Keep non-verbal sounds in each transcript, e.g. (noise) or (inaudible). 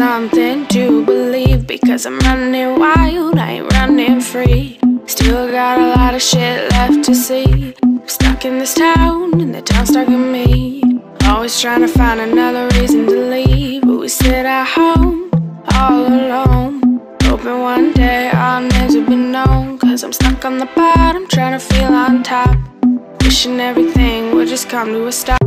something to believe because I'm running wild, I ain't running free. Still got a lot of shit left to see. I'm stuck in this town, and the town's stuck in me. Always trying to find another reason to leave, but we sit at home all alone. Hoping one day our names will be known. Cause I'm stuck on the bottom, trying to feel on top. Wishing everything would just come to a stop.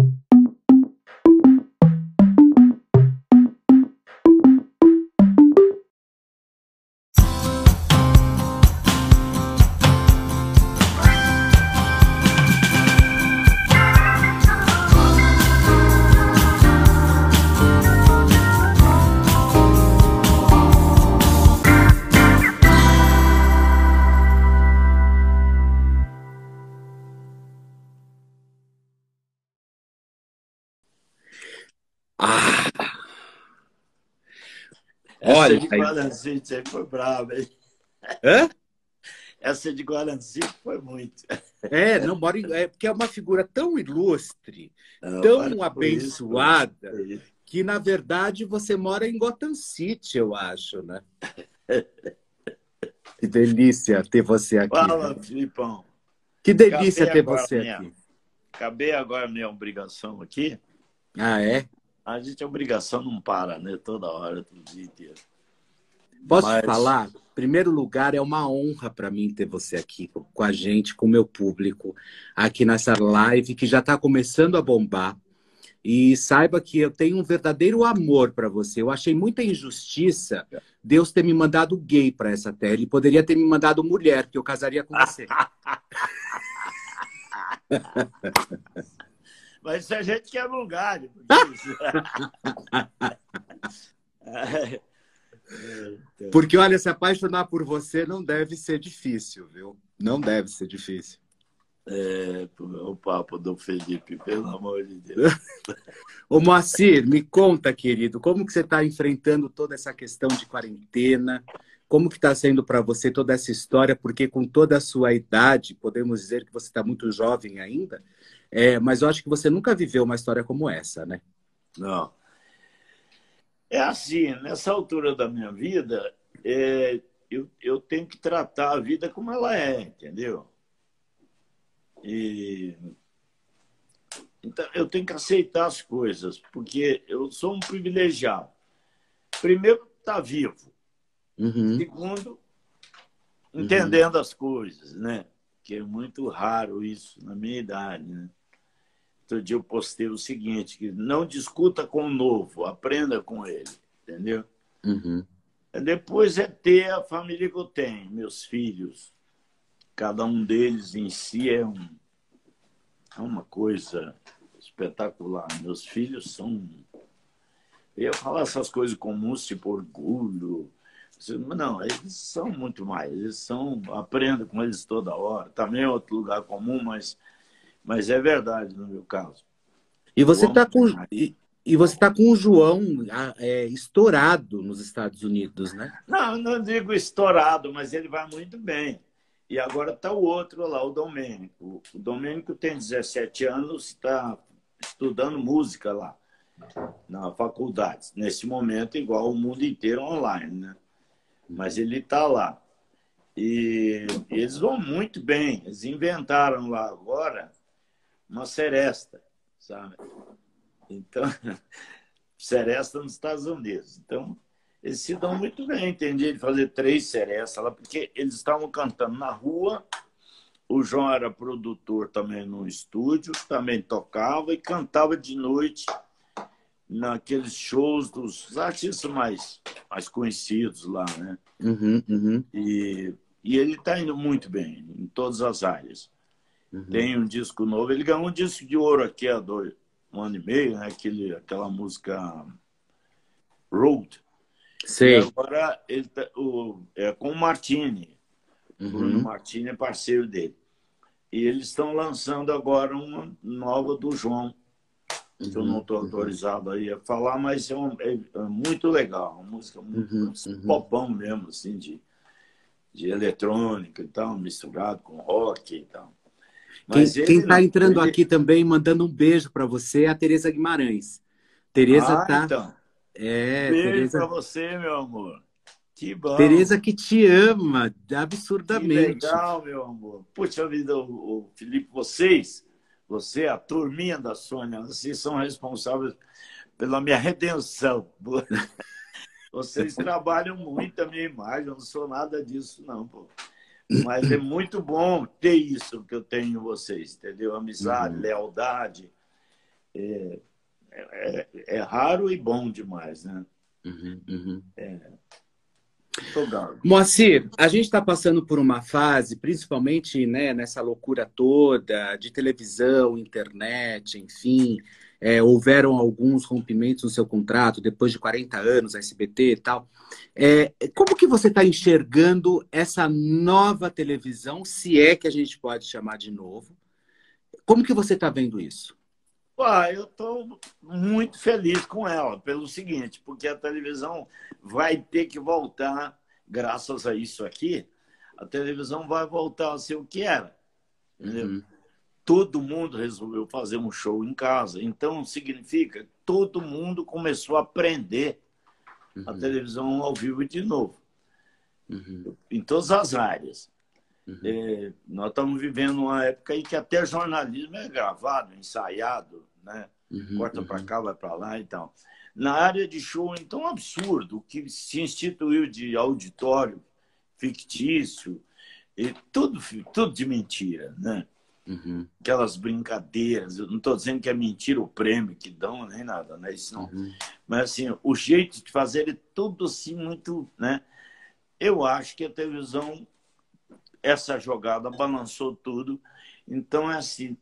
Olha, de aí- Guarancite aí foi brava, hein? Hã? Essa de Guarancite foi muito. É, não, mora em- é porque é uma figura tão ilustre, Não, tão abençoada, isso. que na verdade você mora em Gotham City, eu acho, né? (laughs) Que delícia ter você aqui. Fala, Filipão. Que delícia Acabei ter você minha- aqui. Acabei agora a minha obrigação aqui. Ah, é? A gente, a obrigação não para, né? Toda hora, todo dia inteiro. Posso Mas- falar? Em primeiro lugar, é uma honra para mim ter você aqui com a gente, com o meu público, aqui nessa live que já está começando a bombar. E saiba que eu tenho um verdadeiro amor para você. Eu achei muita injustiça Deus ter me mandado gay para essa terra. Ele poderia ter me mandado mulher, que eu casaria com você. (laughs) Mas se a gente quer lugar. (laughs) (laughs) porque olha, se apaixonar por você não deve ser difícil, viu? Não deve ser difícil. é, o papo do Felipe, pelo amor de Deus. (laughs) Ô Moacir, me conta, querido, como que você está enfrentando toda essa questão de quarentena? Como que está sendo para você toda essa história? Porque com toda a sua idade, podemos dizer que você está muito jovem ainda, é, mas eu acho que você nunca viveu uma história como essa, né? Não. É assim, nessa altura da minha vida, é, eu, eu tenho que tratar a vida como ela é, entendeu? E, então, eu tenho que aceitar as coisas, porque eu sou um privilegiado. Primeiro, estar vivo. Uhum, Segundo, entendendo as coisas, né? Que é muito raro isso na minha idade, né? Outro dia eu postei o seguinte, que não discuta com o novo, aprenda com ele, entendeu? uhum, Depois é ter a família que eu tenho, meus filhos. Cada um deles em si é, um, é uma coisa espetacular. Meus filhos são. Eu falar essas coisas comuns, tipo orgulho. Não, eles são muito mais. Eles são. Aprendo com eles toda hora. Também é outro lugar comum, mas, mas é verdade no meu caso. E você está com e, e você tá com o João ah, é, estourado nos Estados Unidos, né? Não, não digo estourado, mas ele vai muito bem. E agora está o outro lá, o Domênico. O Domênico tem 17 anos, está estudando música lá, na faculdade. Nesse momento, igual o mundo inteiro online, né? Mas ele está lá. E eles vão muito bem. Eles inventaram lá agora uma seresta, sabe? Então, (laughs) seresta nos Estados Unidos. Então, eles se dão muito bem, entendi, de fazer três serestas lá, porque eles estavam cantando na rua. O João era produtor também no estúdio, também tocava e cantava de noite naqueles shows dos artistas mais, mais conhecidos lá, né? Uhum, uhum, E, e ele está indo muito bem em todas as áreas. Uhum. Tem um disco novo, ele ganhou um disco de ouro aqui há dois, um ano e meio, né? Aquele, aquela música Road. E agora ele tá, o, é com o Martini. O Bruno Uhum. Martini é parceiro dele. E eles estão lançando agora uma nova do João, que eu não estou Uhum. autorizado aí a falar, mas é, um- é- é muito legal, uma música muito Uhum, um uhum. popão mesmo, assim, de, de eletrônica e tal, misturado com rock e tal. Quem está entrando ele... aqui também, mandando um beijo para você, é a Tereza Guimarães. Tereza ah, tá. Então. É, beijo Tereza... para você, meu amor. Que bom. Tereza que te ama absurdamente. Que legal, meu amor. Puxa vida, o, o Felipe, vocês, você, a turminha da Sônia, vocês são responsáveis pela minha redenção. (laughs) Vocês trabalham muito a minha imagem, eu não sou nada disso, não, pô. Mas é muito bom ter isso que eu tenho em vocês, entendeu? Amizade, uhum. lealdade. É, é, é, raro e bom demais, né? Uhum, uhum. É. Moacir, a gente está passando por uma fase, principalmente né, nessa loucura toda de televisão, internet, enfim, é, houveram alguns rompimentos no seu contrato depois de 40 anos, SBT e tal. É, como que você está enxergando essa nova televisão, se é que a gente pode chamar de novo? Como que você está vendo isso? Ah, eu estou muito feliz com ela, pelo seguinte, porque a televisão vai ter que voltar, graças a isso aqui, a televisão vai voltar a ser o que era. Uhum. Todo mundo resolveu fazer um show em casa. Então, significa que todo mundo começou a aprender uhum. a televisão ao vivo de novo. Uhum. Em todas as áreas. Uhum. É, nós estamos vivendo uma época em que até jornalismo é gravado, ensaiado, né? Uhum, Corta para uhum. cá, vai para lá e tal. Na área de show, então, é absurdo, o que se instituiu de auditório fictício, e tudo, tudo de mentira, né? Uhum. Aquelas brincadeiras, eu não estou dizendo que é mentira o prêmio que dão, nem nada, né? Isso não. Uhum. Mas assim, o jeito de fazer é tudo assim muito, né? Eu acho que a televisão essa jogada balançou tudo. Então é assim,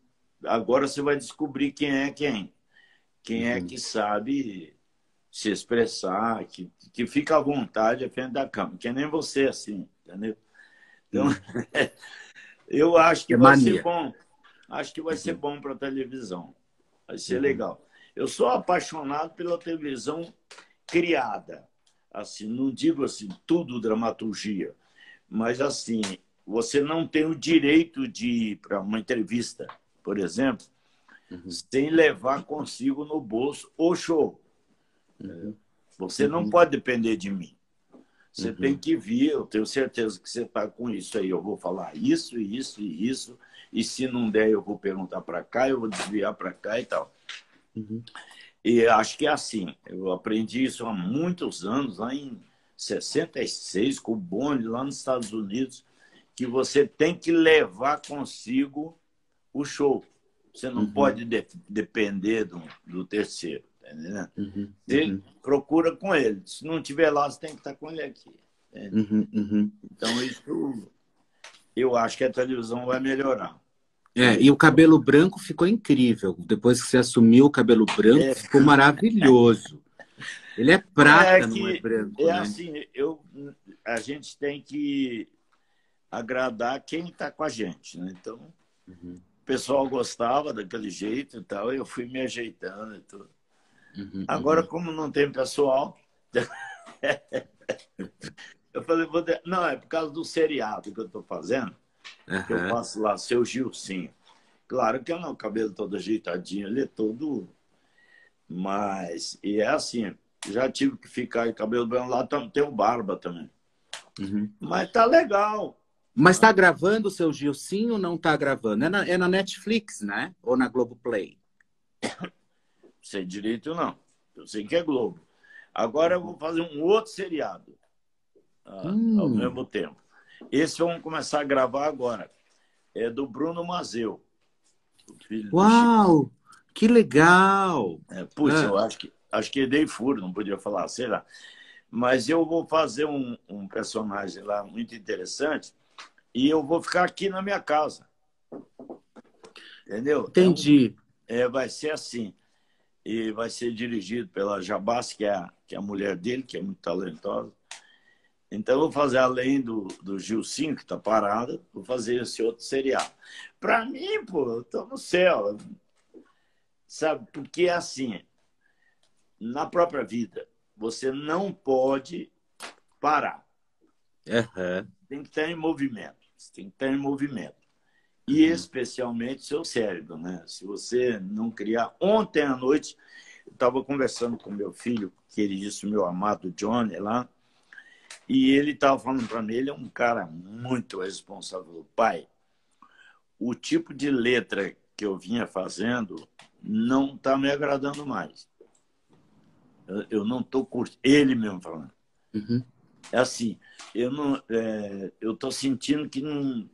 agora você vai descobrir quem é quem. Quem é uhum. é que sabe se expressar, que, que fica à vontade à frente da câmera, que é nem você, assim, entendeu? Então, uhum. (laughs) eu acho que é vai mania. ser bom. Acho que vai ser bom para a televisão. Vai ser uhum. legal. Eu sou apaixonado pela televisão criada. Assim, não digo assim, tudo dramaturgia, mas assim, você não tem o direito de ir para uma entrevista, por exemplo, uhum. sem levar consigo no bolso o show. Uhum. Você não uhum. pode depender de mim. Você uhum. tem que vir, eu tenho certeza que você está com isso aí. Eu vou falar isso, isso e isso. E se não der, eu vou perguntar para cá, eu vou desviar para cá e tal. Uhum. E acho que é assim. Eu aprendi isso há muitos anos, lá em 66, com o Boni, lá nos Estados Unidos que você tem que levar consigo o show. Você não uhum. pode de depender do, do terceiro. Tá uhum. Você uhum. procura com ele. Se não tiver lá, você tem que estar com ele aqui. Uhum, uhum. Então, isso eu acho que a televisão vai melhorar. É, e o cabelo branco ficou incrível. Depois que você assumiu o cabelo branco, é. ficou maravilhoso. Ele é prata, é que, não é branco. É né? assim, eu, a gente tem que agradar quem está com a gente. Né? Então, uhum. o pessoal gostava daquele jeito e tal, eu fui me ajeitando e tudo. Uhum, Agora, uhum. como não tem pessoal, (laughs) eu falei, vou de... não, é por causa do seriado que eu estou fazendo, que eu faço lá, seu Gilcinho. Claro que eu não, o cabelo todo ajeitadinho, ele é todo. Mas, e é assim, já tive que ficar em cabelo branco lá, tem o barba também. Uhum. Mas tá legal. Mas está gravando o seu Gilcinho ou não está gravando? É na, é na Netflix, né? Ou na Globoplay? (coughs) Sei direito não. Eu sei que é Globo. Agora eu vou fazer um outro seriado uh, hum. ao mesmo tempo. Esse vamos começar a gravar agora. É do Bruno Mazeu. Uau! Que legal! É, puxa, ah. eu acho que, acho que dei furo, não podia falar, sei lá. Mas eu vou fazer um, um personagem lá muito interessante e eu vou ficar aqui na minha casa. Entendeu? Entendi. Então, é, vai ser assim. E vai ser dirigido pela Jabás, que é, a, que é a mulher dele, que é muito talentosa. Então, eu vou fazer, além do, do Gilcinho, que está parado, vou fazer esse outro seriado. Para mim, pô, eu estou no céu. Sabe? Porque é assim, na própria vida, você não pode parar. Uhum. Tem que estar em movimento. Você tem que estar em movimento. E especialmente seu cérebro, né? Se você não criar. Ontem à noite, eu estava conversando com meu filho, queridíssimo, meu amado Johnny, lá, e ele estava falando para mim, ele é um cara muito responsável. Pai, o tipo de letra que eu vinha fazendo não está me agradando mais. Eu, não estou curtindo. Ele mesmo falando. Uhum. É assim, eu não, é, eu estou sentindo que não,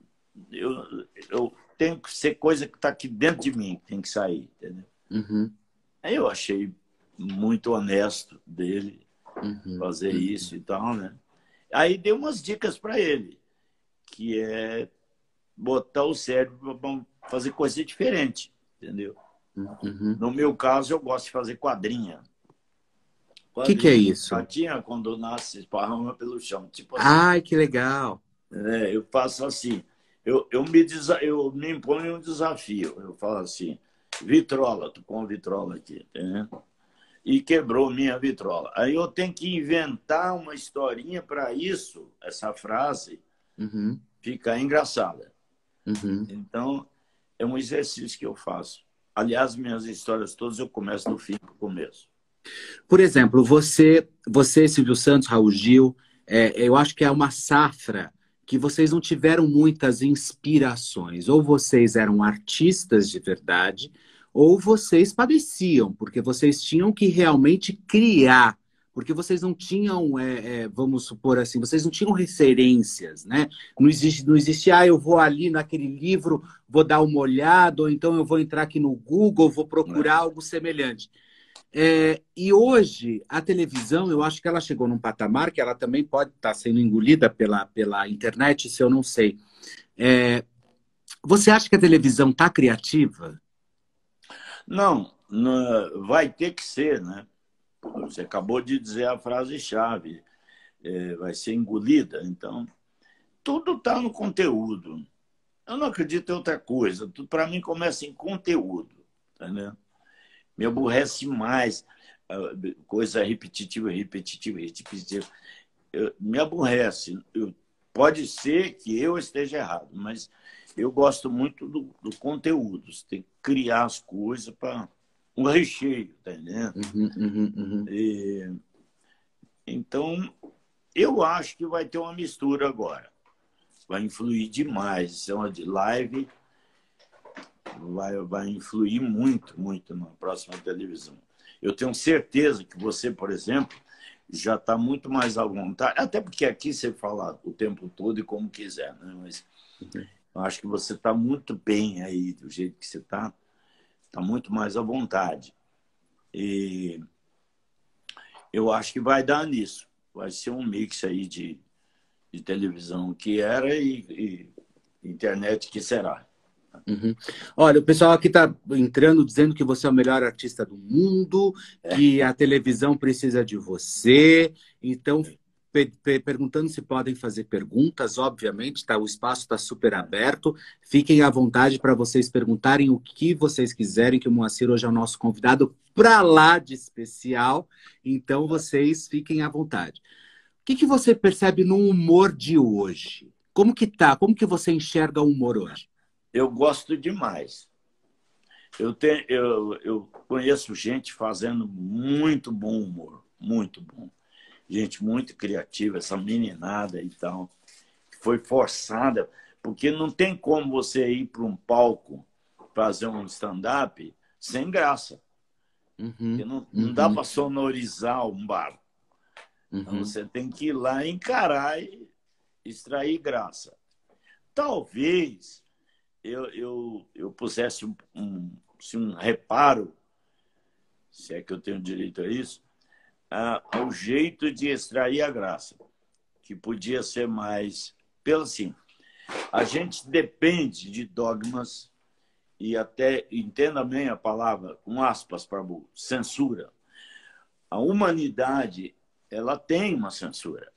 eu, eu tenho que ser coisa que está aqui dentro de mim, que tem que sair, entendeu? Uhum. Aí eu achei muito honesto dele uhum. fazer uhum. isso e tal, né? Aí dei umas dicas para ele, que é botar o cérebro para fazer coisa diferente, entendeu? Uhum. No meu caso, eu gosto de fazer quadrinha. O que, que é isso? Quadrinha, quando nasce, esparrama pelo chão. Tipo assim. Ai, que legal! É, eu faço assim. Eu, eu, me, eu me imponho um desafio. Eu falo assim, vitrola, tô com vitrola aqui, entendeu? E quebrou minha vitrola. Aí eu tenho que inventar uma historinha para isso, essa frase, uhum. ficar engraçada. Uhum. Então, é um exercício que eu faço. Aliás, minhas histórias todas eu começo do fim para o começo. Por exemplo, você, você Silvio Santos, Raul Gil, é, eu acho que é uma safra que vocês não tiveram muitas inspirações. Ou vocês eram artistas de verdade, ou vocês padeciam, porque vocês tinham que realmente criar porque vocês não tinham, é, é, vamos supor assim, vocês não tinham referências, né? Não existe, não existe, ah, eu vou ali naquele livro, vou dar uma olhada, ou então eu vou entrar aqui no Google, vou procurar é. algo semelhante. É, e hoje, a televisão, eu acho que ela chegou num patamar que ela também pode estar sendo engolida pela, pela internet, isso eu não sei. É, você acha que a televisão está criativa? Não, não, vai ter que ser, né? Você acabou de dizer a frase-chave, é, vai ser engolida. Então, tudo está no conteúdo. Eu não acredito em outra coisa. Tudo para mim começa em conteúdo. Entendeu? Me aborrece mais ah, coisa repetitiva, repetitiva, repetitiva. Eu, me aborrece. Eu, pode ser que eu esteja errado, mas eu gosto muito do, do conteúdo. Você tem que criar as coisas para um recheio, tá entendendo? Uhum, uhum, uhum. E, então, eu acho que vai ter uma mistura agora. Vai influir demais. Isso é uma de live, vai, vai influir muito, muito na próxima televisão. Eu tenho certeza que você, por exemplo, já está muito mais à vontade, até porque aqui você fala o tempo todo e como quiser, né? Mas eu acho que você está muito bem aí, do jeito que você está está muito mais à vontade. E eu acho que vai dar nisso. Vai ser um mix aí de, de televisão que era e, e internet que será. Uhum. Olha, o pessoal aqui está entrando dizendo que você é o melhor artista do mundo, é. que a televisão precisa de você. Então, perguntando se podem fazer perguntas, obviamente, tá? O espaço está super aberto. Fiquem à vontade para vocês perguntarem o que vocês quiserem, que o Moacir hoje é o nosso convidado para lá de especial. Então, vocês fiquem à vontade. O que, que você percebe no humor de hoje? Como que tá? Como que você enxerga o humor hoje? Eu gosto demais. Eu, tenho, eu, eu conheço gente fazendo muito bom humor, muito bom gente muito criativa, essa meninada e tal, que foi forçada, porque não tem como você ir para um palco fazer um stand-up sem graça. Uhum, não, não uhum. dá para sonorizar um bar. Então, uhum. Então você tem que ir lá encarar e extrair graça. Talvez eu, eu, eu pusesse um, um, um reparo, se é que eu tenho direito a isso, ao jeito de extrair a graça, que podia ser mais. Pelo assim, a gente depende de dogmas e até entenda bem a palavra, com aspas para censura. A humanidade ela tem uma censura.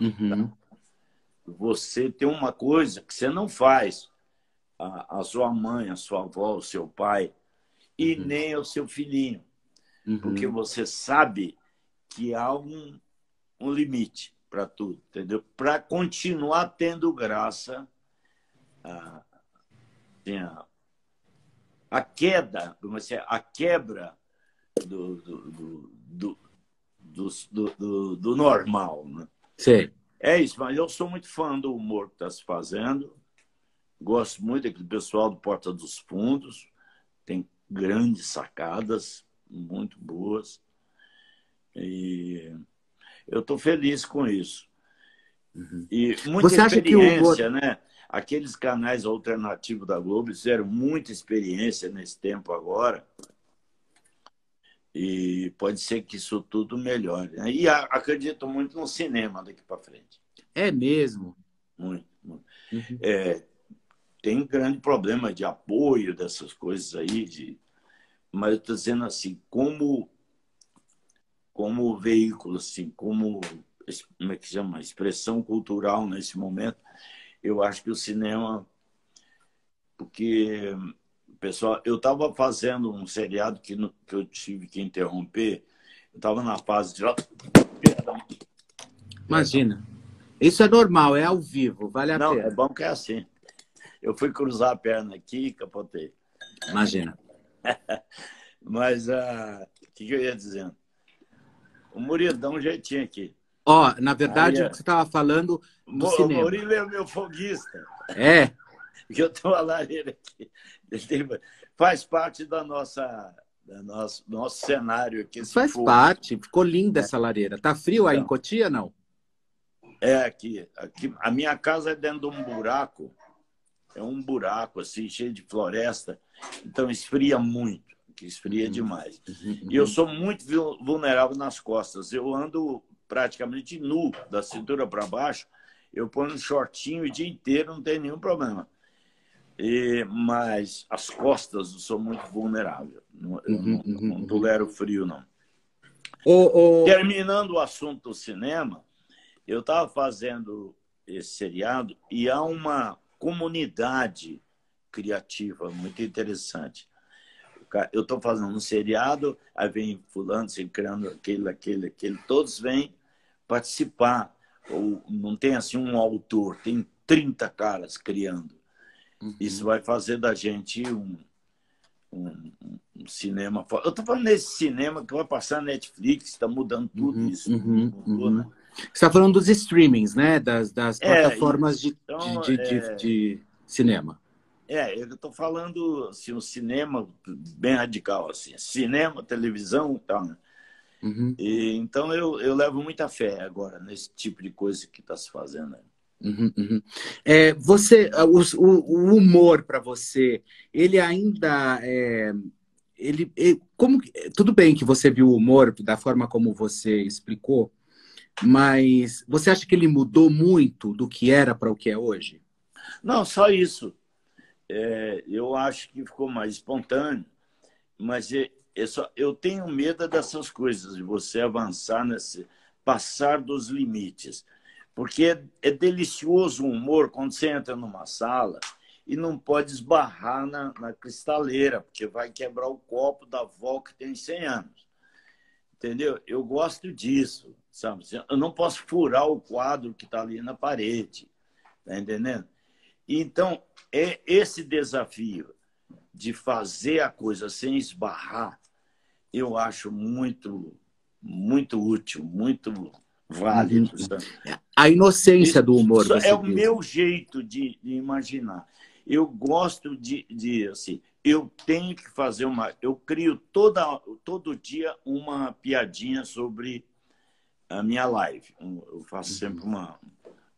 Uhum. Tá? Você tem uma coisa que você não faz a, a sua mãe, a sua avó, o seu pai e uhum. nem o seu filhinho, uhum. porque você sabe que há um, um limite para tudo, entendeu? Para continuar tendo graça, a, assim, a, queda, a quebra do, do, do, do, do, do normal. Né? Sim. É isso, mas eu sou muito fã do humor que está se fazendo. Gosto muito daquele pessoal do Porta dos Fundos. Tem grandes sacadas, muito boas. E eu estou feliz com isso. Uhum. E muita Você experiência, o né? Aqueles canais alternativos da Globo fizeram muita experiência nesse tempo agora. E pode ser que isso tudo melhore. Né? E acredito muito no cinema daqui para frente. É mesmo? Muito. muito. Uhum. É, tem grande problema de apoio dessas coisas aí, de... mas eu estou dizendo assim, como, como veículo, assim, como, como é que chama? expressão cultural nesse momento, eu acho que o cinema, porque pessoal, eu estava fazendo um seriado que, que eu tive que interromper, eu estava na fase de. Imagina. Isso é normal, é ao vivo, vale a Não, pena. é bom que é assim. Eu fui cruzar a perna aqui e capotei. Imagina. (laughs) Mas uh, o que, que, eu ia dizendo? O Murilo dá um jeitinho aqui. Ó, oh, na verdade, Aí, o que você estava falando no o, cinema. O Murilo é o meu foguista. É. (laughs) Que eu tenho uma lareira aqui. Tem, faz parte da nossa, da nosso, nosso cenário aqui. Faz fogo. parte. Ficou linda essa lareira. Tá frio aí em Cotia, não? É aqui, aqui. A minha casa é dentro de um buraco é um buraco assim, cheio de floresta, então esfria muito, que esfria uhum. demais. Uhum. E eu sou muito vulnerável nas costas. Eu ando praticamente nu, da cintura para baixo. Eu ponho um shortinho o dia inteiro, não tem nenhum problema. E, mas as costas eu sou muito vulnerável. Não, uhum, não, não uhum. tolero frio, não. Oh, oh... Terminando o assunto do cinema, eu estava fazendo esse seriado e há uma comunidade criativa muito interessante. Eu estou fazendo um seriado, aí vem fulano, se criando aquele, aquele, aquele, todos vêm participar. Ou não tem assim um autor, tem 30 caras criando. Uhum. Isso vai fazer da gente um, um, um cinema. Eu estou falando nesse cinema que vai passar na Netflix, está mudando tudo uhum, isso. Uhum, mudou, uhum. Né? Você está falando dos streamings, né? Das, das é, plataformas de, então, de, de, é... de, cinema. É, eu estou falando assim, um cinema bem radical, assim, cinema, televisão e tal, né? Uhum. E, então eu, eu levo muita fé agora nesse tipo de coisa que está se fazendo. Né? Uhum, uhum. É, você, o, o humor para você, ele ainda é, ele, ele, como tudo bem que você viu o humor da forma como você explicou, mas você acha que ele mudou muito do que era para o que é hoje? Não, só isso. É, eu acho que ficou mais espontâneo, mas é, é só, eu tenho medo dessas coisas, de você avançar nesse, passar dos limites. Porque é, é delicioso o humor quando você entra numa sala e não pode esbarrar na, na cristaleira, porque vai quebrar o copo da avó que tem 100 anos. Entendeu? Eu gosto disso, sabe? Eu não posso furar o quadro que está ali na parede, tá entendendo? Então, é esse desafio de fazer a coisa sem esbarrar, eu acho muito, muito útil, muito válido. Uhum. A inocência do humor. é o meu jeito de, de imaginar. Eu gosto de, de assim, eu tenho que fazer uma. Eu crio toda, todo dia uma piadinha sobre a minha live. Eu faço sempre uma,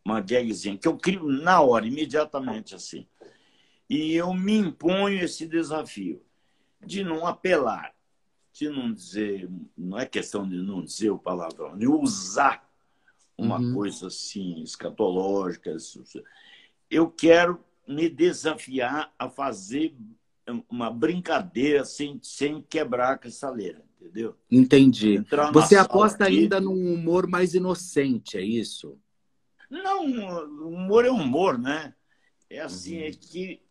uma gagzinha que eu crio na hora, imediatamente assim. E eu me imponho esse desafio de não apelar, de não dizer, não é questão de não dizer o palavrão, de usar uma uhum. coisa assim escatológica. Eu quero me desafiar a fazer uma brincadeira sem, sem quebrar a cristaleira, entendeu? Entendi. Você aposta aqui... ainda num humor mais inocente, é isso? Não, humor é humor, né? É assim, uhum. é que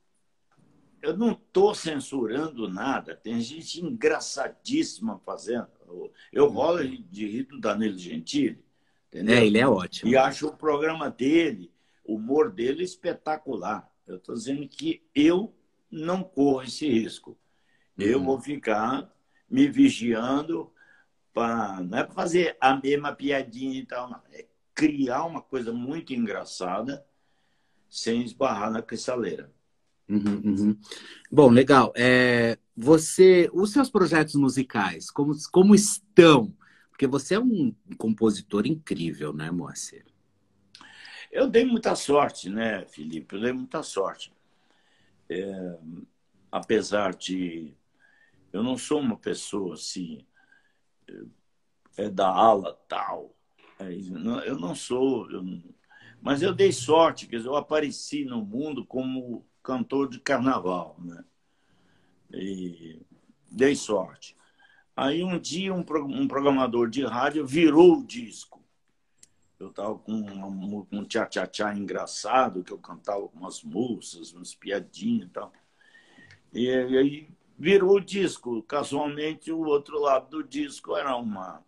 eu não estou censurando nada. Tem gente engraçadíssima fazendo. Eu rolo de rir do Danilo Gentili, entendeu? É, ele é ótimo. E acho o programa dele, o humor dele espetacular. Eu estou dizendo que eu não corro esse risco. Eu uhum. vou ficar me vigiando para não é para fazer a mesma piadinha e tal, não. É criar uma coisa muito engraçada sem esbarrar na cristaleira. Uhum, uhum. Bom, legal. É, você, os seus projetos musicais, como, como estão? Porque você é um compositor incrível, né, Moacir? Eu dei muita sorte, né, Felipe? Eu dei muita sorte. É, apesar de eu não sou uma pessoa assim é da ala tal. É, eu não sou, eu mas eu dei sorte, quer dizer, eu apareci no mundo como cantor de carnaval, né? E dei sorte. Aí um dia um, um programador de rádio virou o disco. Eu estava com um, um tchá-tchá-tchá engraçado, que eu cantava com umas moças, umas piadinhas e tal. E aí virou o disco. Casualmente, o outro lado do disco era uma,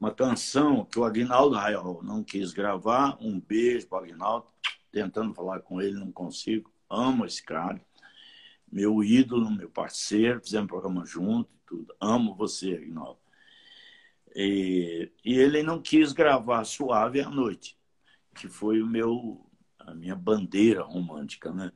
uma canção que o Aguinaldo Raiol não quis gravar. Um beijo para o Aguinaldo. Tentando falar com ele, não consigo. Amo esse cara. Meu ídolo, meu parceiro. Fizemos programa junto e tudo. Amo você, Aguinaldo. E, e ele não quis gravar Suave à Noite, que foi o meu, a minha bandeira romântica, né?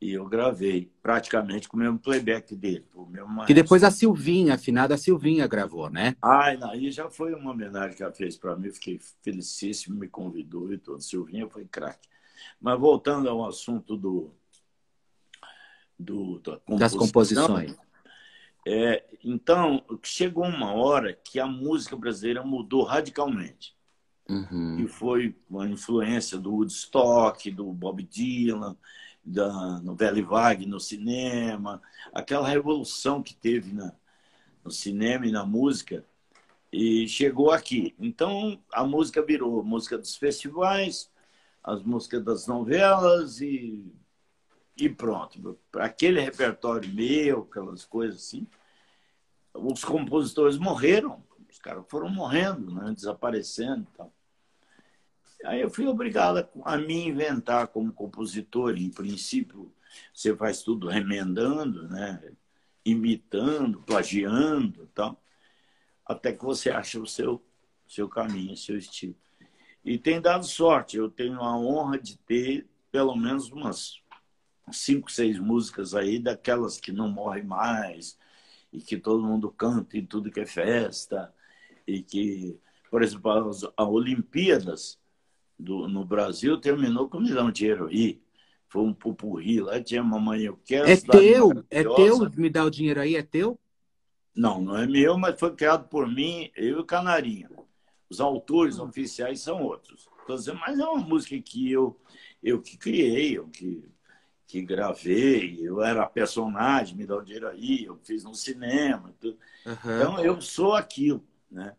E eu gravei praticamente com o mesmo playback dele. O mesmo que depois a Silvinha, a afinada Silvinha, gravou, né? Ah, aí já foi uma homenagem que ela fez para mim. Fiquei felicíssimo, me convidou e tudo. Silvinha foi craque. Mas voltando ao assunto do, do da das composições. É, então, chegou uma hora que a música brasileira mudou radicalmente. Uhum. E foi uma influência do Woodstock, do Bob Dylan, da novela Vague no cinema, aquela revolução que teve na, no cinema e na música, e chegou aqui. Então a música virou música dos festivais, as músicas das novelas e, e pronto. Aquele repertório meu, aquelas coisas assim, os compositores morreram, os caras foram morrendo, né, desaparecendo e tal. Aí eu fui obrigado a me inventar como compositor. Em princípio, você faz tudo remendando, né? imitando, plagiando, tal, até que você acha o seu, seu caminho, o seu estilo. E tem dado sorte. Eu tenho a honra de ter pelo menos umas cinco, seis músicas aí, daquelas que não morrem mais, e que todo mundo canta em tudo que é festa, e que, por exemplo, as, as Olimpíadas, do, no Brasil terminou com milhão de dinheiro aí. Foi um pupurri lá, tinha mamãe, eu quero. É teu? É teu? Me dá o dinheiro aí, é teu? Não, não é meu, mas foi criado por mim, eu e o Canarinho. Os autores oficiais são outros. Mas é uma música que eu, eu que criei, eu que, que gravei, eu era personagem, me dá o dinheiro aí, eu fiz no cinema. Tudo. Uhum. Então eu sou aquilo, né?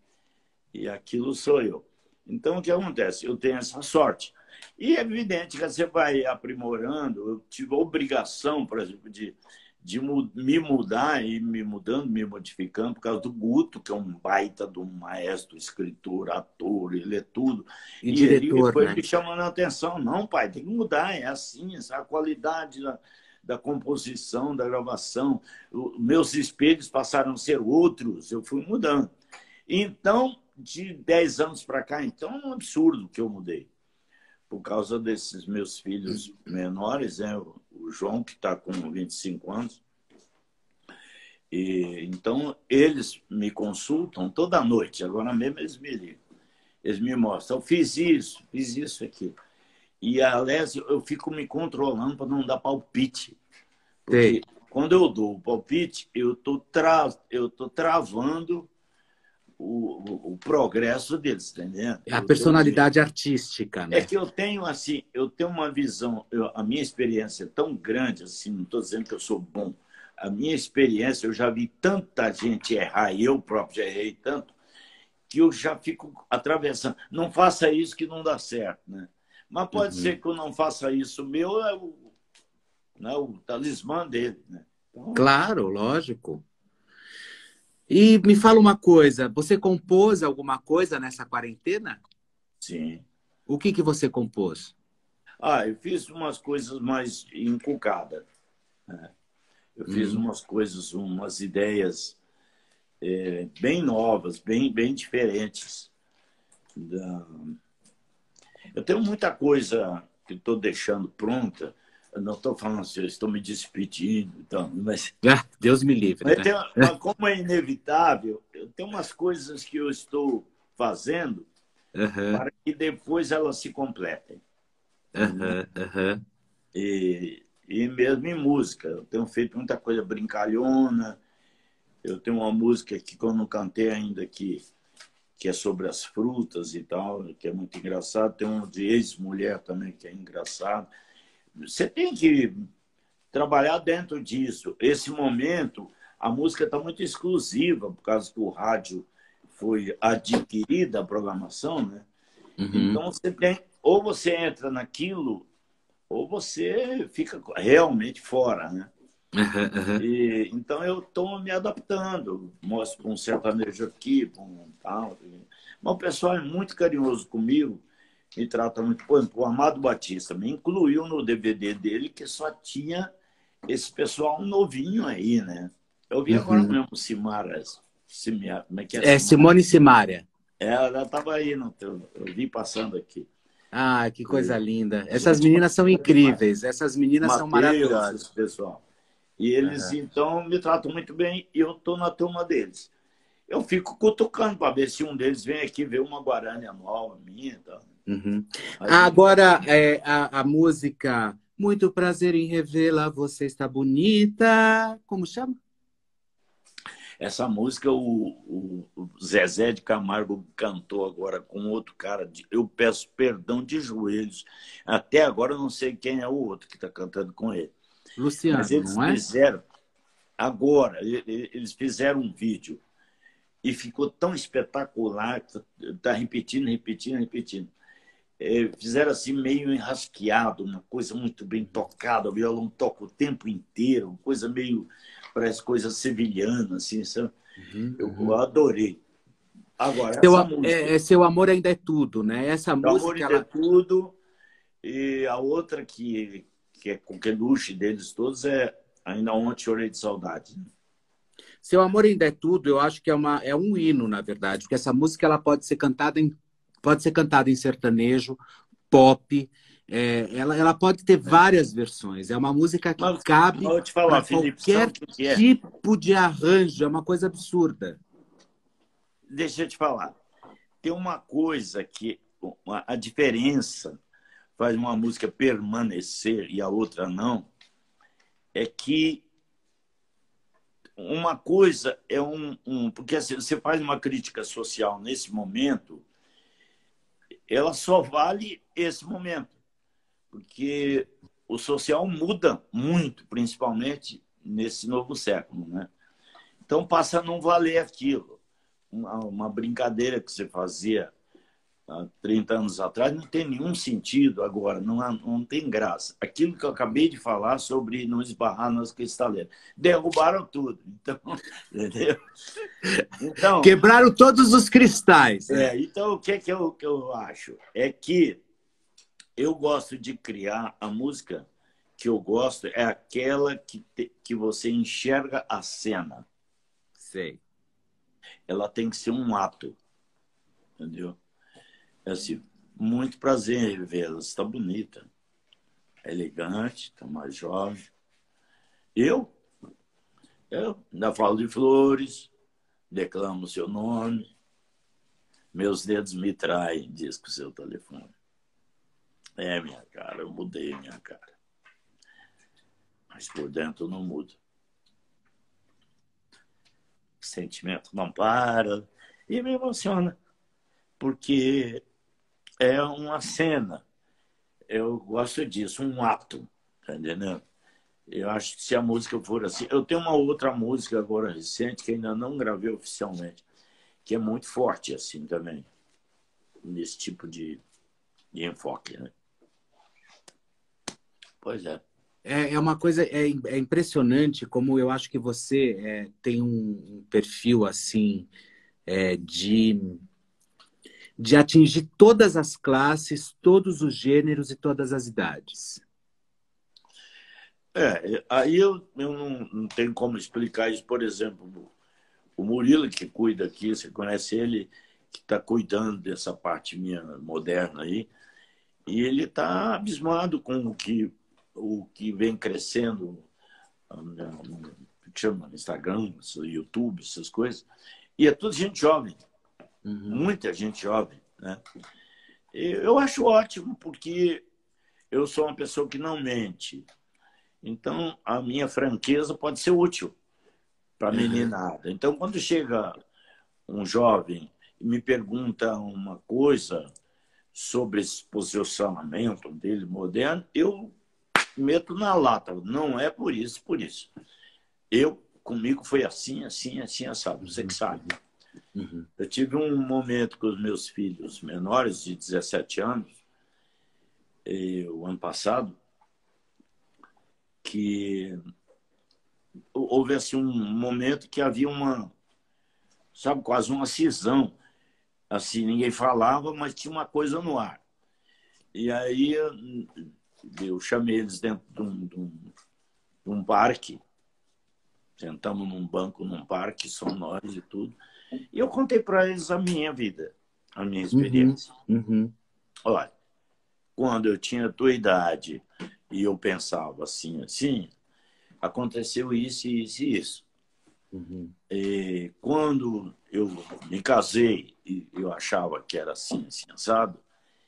E aquilo sou eu. Então, o que acontece? Eu tenho essa sorte. E é evidente que você vai aprimorando. Eu tive a obrigação, por exemplo, de, de me mudar e me mudando, me modificando, por causa do Guto, que é um baita do maestro, escritor, ator, ele é tudo. E, e diretor, ele foi né? me chamando a atenção. Não, pai, tem que mudar, é assim, essa a qualidade da, da composição, da gravação. O, meus espelhos passaram a ser outros, eu fui mudando. Então, de 10 anos para cá, então, é um absurdo que eu mudei. Por causa desses meus filhos menores, né? O João, que está com 25 anos. E, então, eles me consultam toda noite. Agora mesmo eles me ligam. Eles me mostram. Eu fiz isso, fiz isso aqui. E, aliás, eu fico me controlando para não dar palpite. Porque Ei. quando eu dou o palpite, eu estou tra... eu tô travando o, o, progresso deles, tá entendendo? É a personalidade artística, né? É que eu tenho assim, eu tenho uma visão, eu, a minha experiência é tão grande assim, não estou dizendo que eu sou bom. A minha experiência, eu já vi tanta gente errar, e eu próprio já errei tanto, que eu já fico atravessando. Não faça isso que não dá certo, né? Mas pode uhum. ser que eu não faça isso. O meu é o, né, o talismã dele, né? Então, claro, lógico. E me fala uma coisa, você compôs alguma coisa nessa quarentena? Sim. O que, que você compôs? Ah, eu fiz umas coisas mais encucadas. É. Eu fiz uhum. umas coisas, umas ideias é, bem novas, bem, bem diferentes. Da... Eu tenho muita coisa que estou deixando pronta. Eu não estou falando assim, estou me despedindo, então, mas. Ah, Deus me livre. Né? Mas como é inevitável, tenho umas coisas que eu estou fazendo uhum. para que depois elas se completem. Uhum, uhum. E, e mesmo em música. Eu tenho feito muita coisa brincalhona. Eu tenho uma música que eu não cantei ainda que, que é sobre as frutas e tal, que é muito engraçado. Tem um de ex-mulher também que é engraçado. Você tem que trabalhar dentro disso. Esse momento, a música está muito exclusiva, por causa que o rádio foi adquirida, a programação, né? Uhum. Então você tem, ou você entra naquilo ou você fica realmente fora, né? Uhum. E, então eu estou me adaptando, mostro um sertanejo aqui, um tal. Mas o pessoal é muito carinhoso comigo, me trata muito. Por exemplo, o Amado Batista me incluiu no DVD dele, que só tinha esse pessoal novinho aí, né? Eu vi agora uhum. mesmo Simara, Simara, como é que é? É Simone Simária. É, ela estava aí, no, eu vi passando aqui. Ah, que coisa linda. Essas meninas são incríveis. Essas meninas Mateus, são maravilhosas. pessoal. E eles, uhum. então, me tratam muito bem e eu estou na turma deles. Eu fico cutucando para ver se um deles vem aqui ver uma Guarânia nova minha. Tá? Uhum. Agora, é, a, a música Muito Prazer em Revê-la, Você Está Bonita. Como chama? Essa música o, o, o, Zezé de Camargo cantou agora com outro cara. Eu peço perdão de joelhos. Até agora eu não sei quem é o outro que está cantando com ele. Luciano, Mas eles não é? fizeram agora, eles fizeram um vídeo e ficou tão espetacular, está repetindo, repetindo, repetindo. É, fizeram assim meio enrasqueado, uma coisa muito bem tocada, o violão toca o tempo inteiro, coisa meio parece coisa sevilhana, assim, sabe? Uhum, eu uhum. adorei. Agora, seu, música, é, é, seu amor ainda é tudo, né? Essa música. Amor ainda ela... é tudo. E a outra que, que é com que luxo deles todos é Ainda Ontem Chorei de Saudade. Né? Seu amor ainda é tudo, eu acho que é, uma, é um hino, na verdade, porque essa música ela pode ser cantada em, pode ser cantada em sertanejo, pop, é, ela, ela pode ter várias versões. É uma música que Mas, cabe para qualquer que é? tipo de arranjo. É uma coisa absurda. Deixa eu te falar. Tem uma coisa que a diferença faz uma música permanecer e a outra não, é que uma coisa é um, um porque assim, você faz uma crítica social nesse momento, ela só vale esse momento porque o social muda muito, principalmente nesse novo século, né? Então passa a não valer aquilo. Uma, uma brincadeira que você fazia há 30 anos atrás não tem nenhum sentido agora, não, não tem graça. Aquilo que eu acabei de falar sobre não esbarrar nas cristaleiras. Derrubaram tudo. Então, (laughs) entendeu? Então, Quebraram todos os cristais. É, então o que, é que, eu, que eu acho? É que eu gosto de criar a música que eu gosto é aquela que, te, que você enxerga a cena. Sei. Ela tem que ser um ato. Entendeu? É assim, muito prazer em vê-la. Está bonita. Elegante, está mais jovem. Eu? Eu ainda falo de flores, declamo o seu nome. Meus dedos me traem, diz com o seu telefone. É, minha cara, eu mudei minha cara. Mas por dentro não muda. O sentimento não para e me emociona. Porque é uma cena. Eu gosto disso, um ato. Tá entendendo? Eu acho que se a música for assim. Eu tenho uma outra música agora recente que ainda não gravei oficialmente, que é muito forte assim também, nesse tipo de, de enfoque. Né? Pois é. É, é uma coisa, é, é impressionante como eu acho que você é, tem um, perfil assim é, de, de atingir todas as classes, todos os gêneros e todas as idades. É, aí eu, eu não, não tenho como explicar isso. Por exemplo, o Murilo, que cuida aqui, você conhece ele, que está cuidando dessa parte minha moderna aí, e ele está abismado com o que, o que vem crescendo no Instagram, YouTube, essas coisas. E é tudo gente jovem, uhum. muita gente jovem. Né? Eu acho ótimo, porque eu sou uma pessoa que não mente. Então, a minha franqueza pode ser útil para a uhum. meninada. Então, quando chega um jovem e me pergunta uma coisa sobre esse posicionamento dele moderno, eu meto na lata. Não é por isso, por isso. Eu, comigo, foi assim, assim, assim, assado. Você que sabe. Uhum. Eu tive um momento com os meus filhos menores, de 17 anos, o ano passado, que houve assim, um momento que havia uma, sabe, quase uma cisão. Assim, ninguém falava, mas tinha uma coisa no ar. E aí eu chamei eles dentro de um, de um, de um parque, sentamos num banco num parque, só nós e tudo. E eu contei para eles a minha vida, a minha uhum, experiência. Uhum, uhum. Olha, quando eu tinha a tua idade e eu pensava assim, assim, aconteceu isso, isso e isso. Uhum. E quando eu me casei e eu achava que era assim, assim, assado,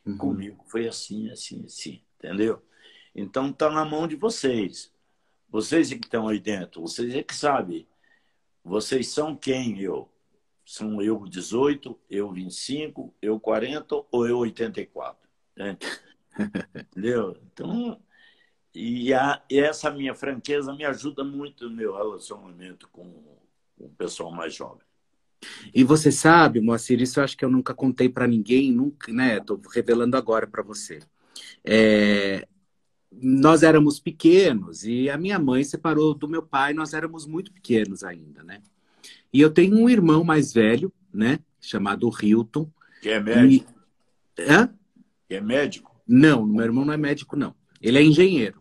uhum. comigo foi assim, assim, assim, entendeu? Então está na mão de vocês. Vocês é que estão aí dentro, vocês é que sabem. Vocês são quem eu? São eu 18, eu 25, eu 40 ou eu 84? Né? (laughs) Entendeu? Então, e, a, e, essa minha franqueza me ajuda muito no meu relacionamento com, com o pessoal mais jovem. E você sabe, Moacir, isso eu acho que eu nunca contei para ninguém, nunca, né? Estou revelando agora para você. É, nós éramos pequenos e a minha mãe separou do meu pai, nós éramos muito pequenos ainda, né? E eu tenho um irmão mais velho, né? Chamado Hilton. Que é médico. E... Hã? Que é médico. Não, meu irmão não é médico, não. Ele é engenheiro.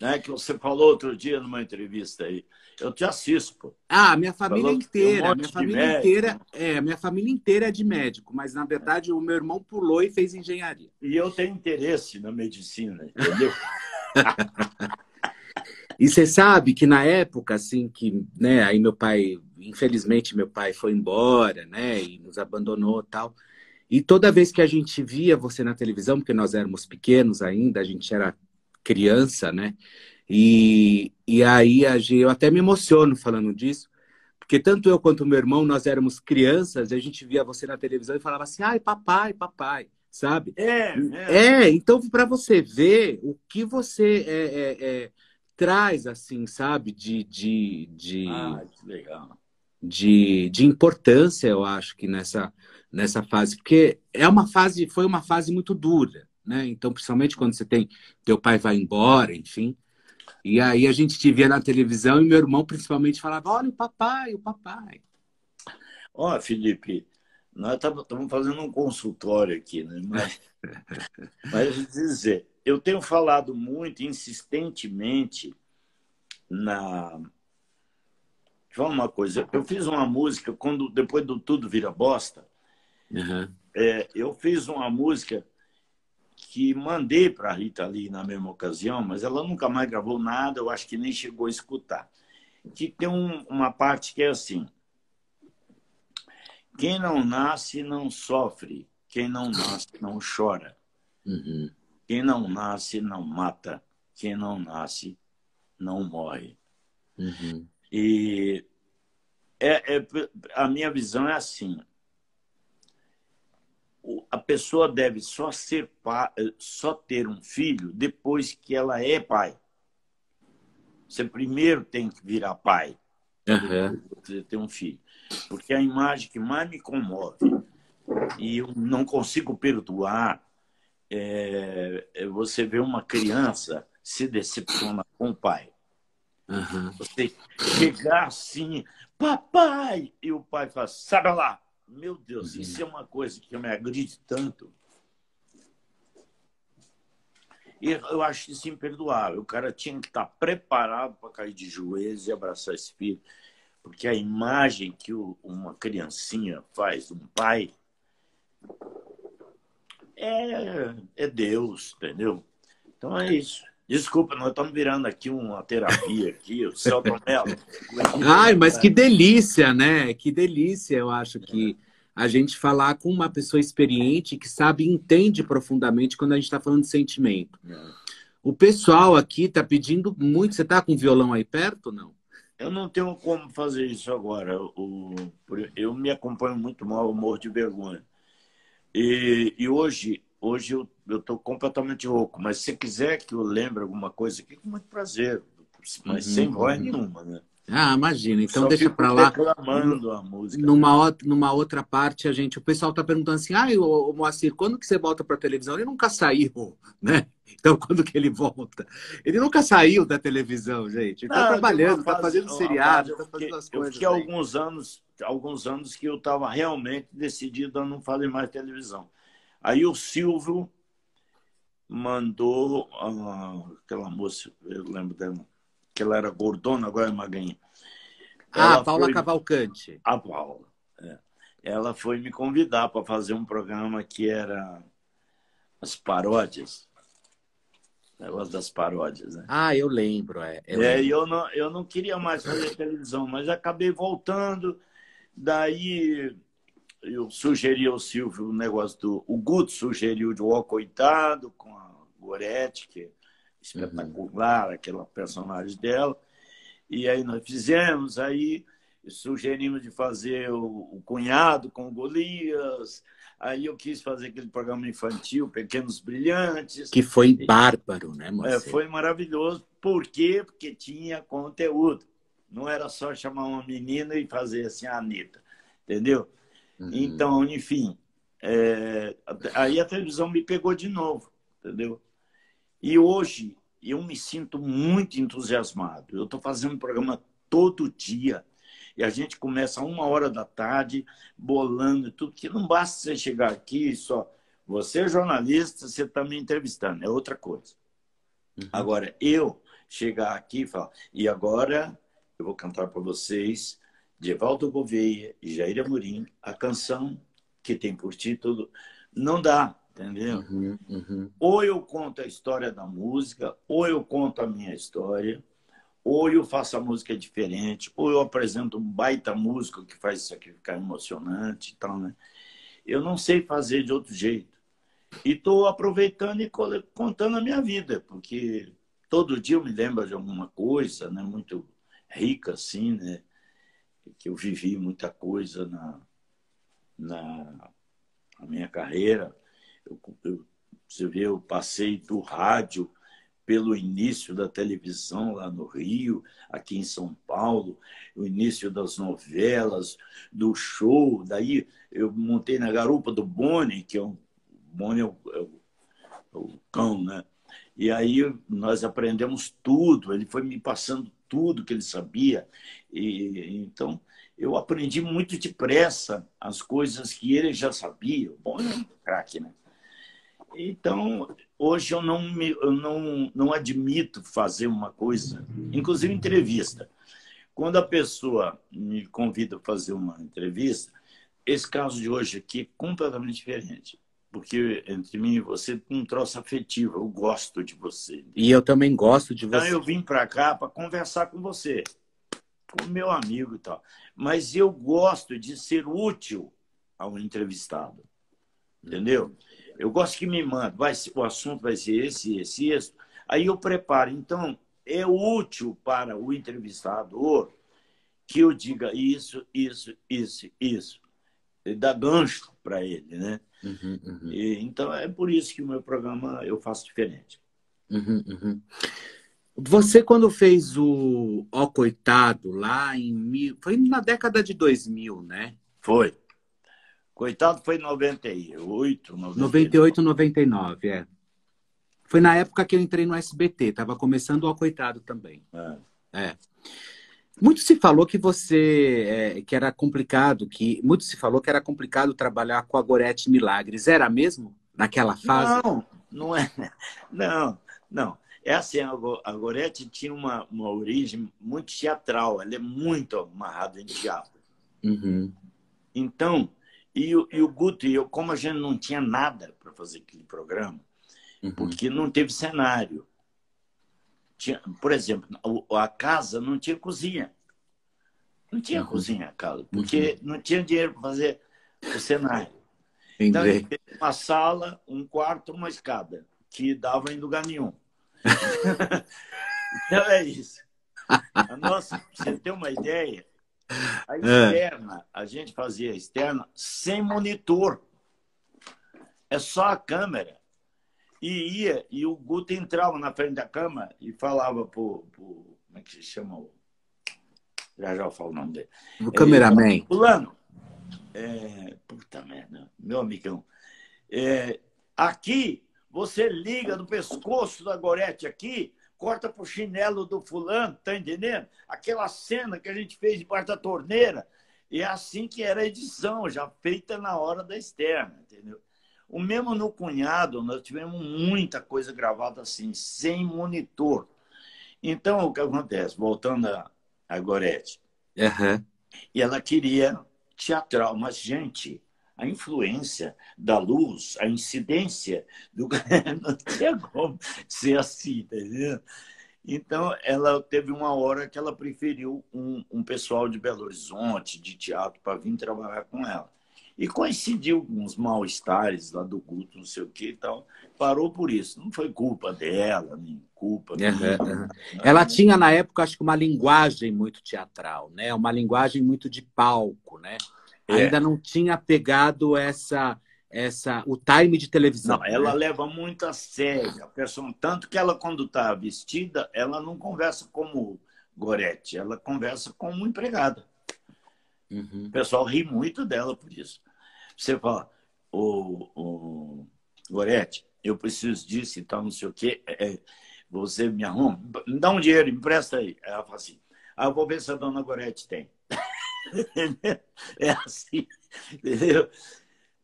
É que você falou outro dia numa entrevista aí. Eu te assisto, pô. Ah, minha família falou inteira. Um minha família inteira, é, minha família inteira é de médico, mas na verdade o meu irmão pulou e fez engenharia. E eu tenho interesse na medicina, entendeu? (laughs) e você sabe que na época, assim, que, né, aí meu pai, infelizmente meu pai foi embora, né, e nos abandonou tal. E toda vez que a gente via você na televisão, porque nós éramos pequenos ainda, a gente era criança, né? E, e aí eu até me emociono falando disso, porque tanto eu quanto meu irmão, nós éramos crianças, e a gente via você na televisão e falava assim, ai, papai, papai, sabe? É, é. é então para você ver o que você é, é, é, traz, assim, sabe? De, de, de, ah, que legal. De, de importância, eu acho que nessa nessa fase, porque é uma fase, foi uma fase muito dura, né? Então, principalmente quando você tem teu pai vai embora, enfim. E aí a gente te via na televisão e meu irmão principalmente falava: "Olha o papai, o papai". Ó, oh, Felipe, nós estamos fazendo um consultório aqui, né? Mas, (laughs) mas dizer, eu tenho falado muito insistentemente na Fala uma coisa, eu fiz uma música quando depois do tudo vira bosta. Uhum. É, eu fiz uma música que mandei para a Rita Lee na mesma ocasião, mas ela nunca mais gravou nada, eu acho que nem chegou a escutar. Que tem um, uma parte que é assim: quem não nasce não sofre, quem não nasce não chora, uhum. quem não nasce não mata, quem não nasce não morre. Uhum. E é, é, a minha visão é assim: a pessoa deve só ser pai, só ter um filho depois que ela é pai. Você primeiro tem que virar pai. Uhum. Você ter um filho. Porque a imagem que mais me comove e eu não consigo perdoar é, é você ver uma criança se decepcionar com o pai. Uhum. Você chegar assim, papai, e o pai fala, sabe lá, meu Deus, uhum. isso é uma coisa que me agride tanto. E eu acho isso imperdoável. O cara tinha que estar preparado para cair de joelhos e abraçar esse filho. Porque a imagem que uma criancinha faz de um pai é, é Deus, entendeu? Então é isso. Desculpa, nós estamos virando aqui uma terapia aqui, o Celton Mello. Ai, mas que delícia, né? Que delícia, eu acho que a gente falar com uma pessoa experiente que sabe e entende profundamente quando a gente está falando de sentimento. O pessoal aqui está pedindo muito. Você está com o violão aí perto ou não? Eu não tenho como fazer isso agora. Eu me acompanho muito mal, eu morro de vergonha. E, e hoje, hoje eu estou completamente rouco. Mas se quiser que eu lembre alguma coisa aqui, com muito prazer. Mas uhum, sem voz nenhuma, né? Ah, imagina. Então Só deixa para lá. a música. Numa, numa outra parte, a gente. O pessoal está perguntando assim: ah, o, Moacir, quando que você volta para a televisão? Ele nunca saiu, (laughs) né? Então, quando que ele volta? Ele nunca saiu da televisão, gente. Ele está trabalhando, está fazendo seriado, está fazendo as coisas. Eu fiquei alguns anos, alguns anos que eu estava realmente decidido a não fazer mais televisão. Aí o Silvio mandou ah, aquela moça, eu lembro dela, que ela era gordona, agora é magrinha. Ah, ela Paula foi... Cavalcante. A Paula. É. Ela foi me convidar para fazer um programa que era as paródias. Negócio das paródias, né? Ah, eu lembro, é. Eu é, eu não, eu não queria mais fazer televisão, mas acabei voltando. Daí eu sugeri ao Silvio o negócio do. O Guto sugeriu de O Coitado com a Goretti, que espetacular, uhum. aquela personagem dela. E aí nós fizemos, aí sugerimos de fazer o, o, Cunhado com o Golias. Aí eu quis fazer aquele programa infantil, Pequenos Brilhantes. Que foi bárbaro, né, É, foi maravilhoso. Por quê? Porque tinha conteúdo. Não era só chamar uma menina e fazer assim a Anitta. Entendeu? Uhum. Então, enfim. É... Aí a televisão me pegou de novo. Entendeu? E hoje eu me sinto muito entusiasmado. Eu estou fazendo um programa todo dia. E a gente começa uma hora da tarde bolando tudo, que não basta você chegar aqui e só. Você é jornalista, você está me entrevistando, é outra coisa. Uhum. Agora, eu chegar aqui e falar, e agora eu vou cantar para vocês, de Evaldo Gouveia e Jair Amorim, a canção que tem por título Não Dá entendeu? Uhum, uhum. Ou eu conto a história da música, ou eu conto a minha história, ou eu faço a música diferente, ou eu apresento um baita músico que faz isso aqui ficar emocionante e tal, né? Eu não sei fazer de outro jeito. E estou aproveitando e contando a minha vida, porque todo dia eu me lembro de alguma coisa, né? Muito rica, assim, né? Que eu vivi muita coisa na, na, na minha carreira eu, eu, você vê, eu passei do rádio pelo início da televisão lá no Rio, aqui em São Paulo, o início das novelas, do show. Daí eu montei na garupa do Boni, que é um. Boni é o, é o, é o cão, né? E aí nós aprendemos tudo, ele foi me passando tudo que ele sabia. E então eu aprendi muito depressa as coisas que ele já sabia. Bom, é um craque, né? Então, hoje eu não, me, eu não, não admito fazer uma coisa, inclusive entrevista. Quando a pessoa me convida para fazer uma entrevista, esse caso de hoje aqui é completamente diferente. Porque entre mim e você tem um troço afetivo. Eu gosto de você. E eu também gosto de então, você. Então eu vim para cá para conversar com você, com meu amigo e tal. Mas eu gosto de ser útil ao entrevistado. Entendeu? Eu gosto que me manda, vai, o assunto vai ser esse, esse, esse. Aí eu preparo. Então, é útil para o entrevistador que eu diga isso, isso, isso, isso. Ele dá gancho para ele, né? Uhum, uhum. E, então, é por isso que o meu programa eu faço diferente. Uhum, uhum. Você, quando fez o Ó Coitado, lá em... Mil... Foi na década de 2000, né? Foi. Coitado foi em 98, 99. 98, 99, é. Foi na época que eu entrei no SBT, estava começando o Coitado também. É. é. Muito se falou que você é, que era complicado, que muito se falou que era complicado trabalhar com a Gorete Milagres. Era mesmo naquela fase? Não, não é. (laughs) Não, Não, é assim, a Gorete tinha uma, uma origem muito teatral, ela é muito amarrada em teatro. Uhum. Então, e, o, e o Guto e eu, como a gente não tinha nada para fazer aquele programa, uhum. porque não teve cenário. Tinha, por exemplo, a, casa não tinha cozinha. Não tinha uhum. cozinha a casa, porque uhum. não tinha dinheiro para fazer o cenário. Então, uma sala, um quarto, uma escada, que dava em lugar nenhum. (laughs) então é isso. A nossa, pra você ter uma ideia, a é. externa, a gente fazia a externa sem monitor. É só a câmera. E ia, e o Guto entrava na frente da câmera e falava pro, pro como é que se chama? Já já eu falo o nome dele. O cameraman. Fulano, é, puta merda, meu amigão. É, aqui, você liga no pescoço da Gorete aqui, corta pro chinelo do fulano, tá entendendo? Aquela cena que a gente fez debaixo da torneira. E é assim que era a edição, já feita na hora da externa, entendeu? O mesmo no Cunhado, nós tivemos muita coisa gravada assim, sem monitor. Então, o que acontece? Voltando a, a Gorete. Uhum. E ela queria teatral. Mas, gente, a influência da luz, a incidência do. (laughs) não tinha como ser assim, entendeu? Então, ela teve uma hora que ela preferiu um, um pessoal de Belo Horizonte, de teatro, para vir trabalhar com ela. E coincidiu com uns mal-estares lá do culto, não sei o que e tal. Parou por isso. Não foi culpa dela, nem culpa. Uhum, uhum. Ela tinha, na época, acho que uma linguagem muito teatral, né? Uma linguagem muito de palco, né? É. Ainda não tinha pegado essa, essa, o time de televisão. Não, ela né? leva muito a sério a pessoa. Tanto que ela, quando está vestida, ela não conversa como Gorete, ela conversa como empregada. Uhum. O pessoal ri muito dela por isso. Você fala, o, o Gorete, eu preciso disso e tal, não sei o quê. É, é você me arruma, me dá um dinheiro, empresta aí. Ela fala assim, ah, eu vou ver se a dona Gorete tem. (laughs) é assim, entendeu?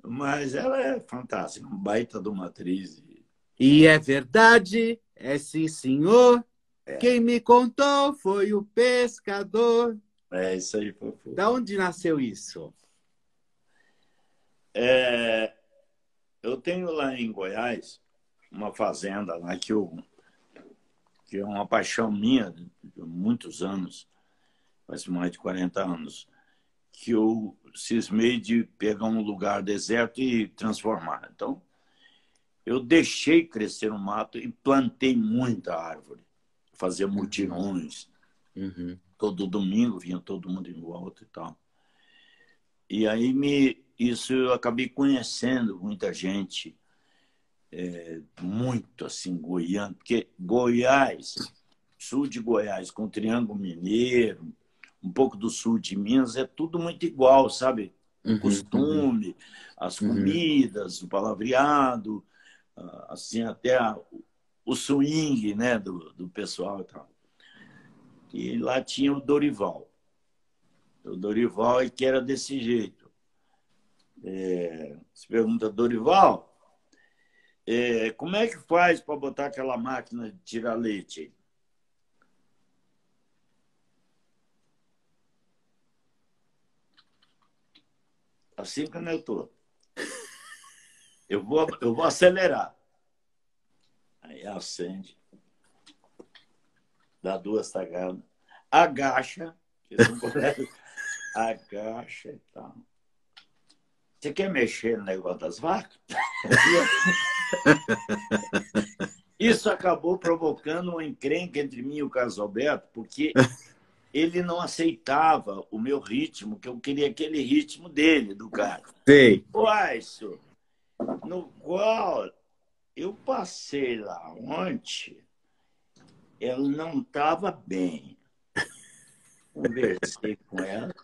Mas ela é fantástica, um baita de uma atriz. E é verdade, é sim, senhor. É. Quem me contou foi o pescador. É, isso aí, Fofo. Da onde nasceu isso? É, eu tenho lá em Goiás uma fazenda lá que, eu, que é uma paixão minha de muitos anos faz mais de 40 anos, que eu cismei de pegar um lugar deserto e transformar. Então, eu deixei crescer o mato e plantei muita árvore. Fazia mutirões. Uhum. Todo domingo vinha todo mundo em volta e tal. E aí me, isso eu acabei conhecendo muita gente, é, muito assim, goiano, porque Goiás, sul de Goiás, com Triângulo Mineiro, um pouco do sul de Minas, é tudo muito igual, sabe? O uhum, costume, uhum. as comidas, uhum. o palavreado, ah, assim, até a, o swing né, do, do pessoal e tal. E lá tinha o Dorival. O Dorival é que era desse jeito. É, se pergunta, Dorival, é, como é que faz para botar aquela máquina de tirar leite? assim como eu estou. Eu vou, eu vou acelerar. Aí acende. Dá duas tagadas. Agacha. (laughs) Agacha e tal. Você quer mexer no negócio das vacas? (laughs) Isso acabou provocando uma encrenca entre mim e o Carlos Alberto, porque ele não aceitava o meu ritmo, que eu queria aquele ritmo dele, do cara. Sei. Aiso, no qual eu passei lá ontem, ela não estava bem. Conversei com ela.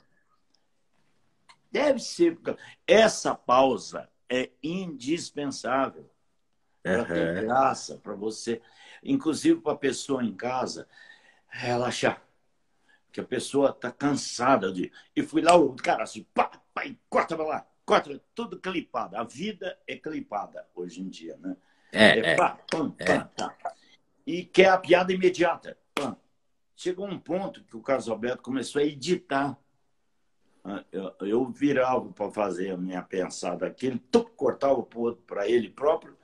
Deve ser, porque essa pausa é indispensável para ter graça, para você, inclusive para a pessoa em casa, relaxar que a pessoa está cansada de. E fui lá, o cara assim, pá, pá, e corta para lá, corta, tudo clipado. A vida é clipada hoje em dia, né? É, é, pá, pam, é. E quer a piada imediata. Chegou um ponto que o Carlos Alberto começou a editar. Eu, eu virava para fazer a minha pensada aqui, ele cortava para ele próprio,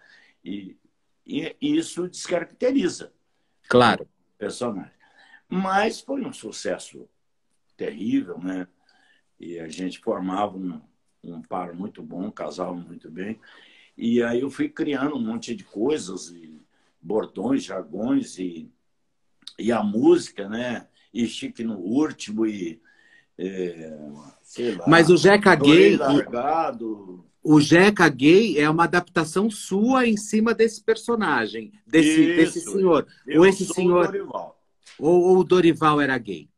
e, e, isso descaracteriza claro. o personagem. Mas foi um sucesso terrível, né? E a gente formava um, um par muito bom, casava muito bem. E aí eu fui criando um monte de coisas, e bordões, jargões e, e a música, né? E Chique no Último e é, sei lá. Mas o Jeca Gay, largado. o, Jeca Gay é uma adaptação sua em cima desse personagem, desse, Isso, desse senhor. Eu ou esse senhor, Dorival. ou, ou o Dorival era gay.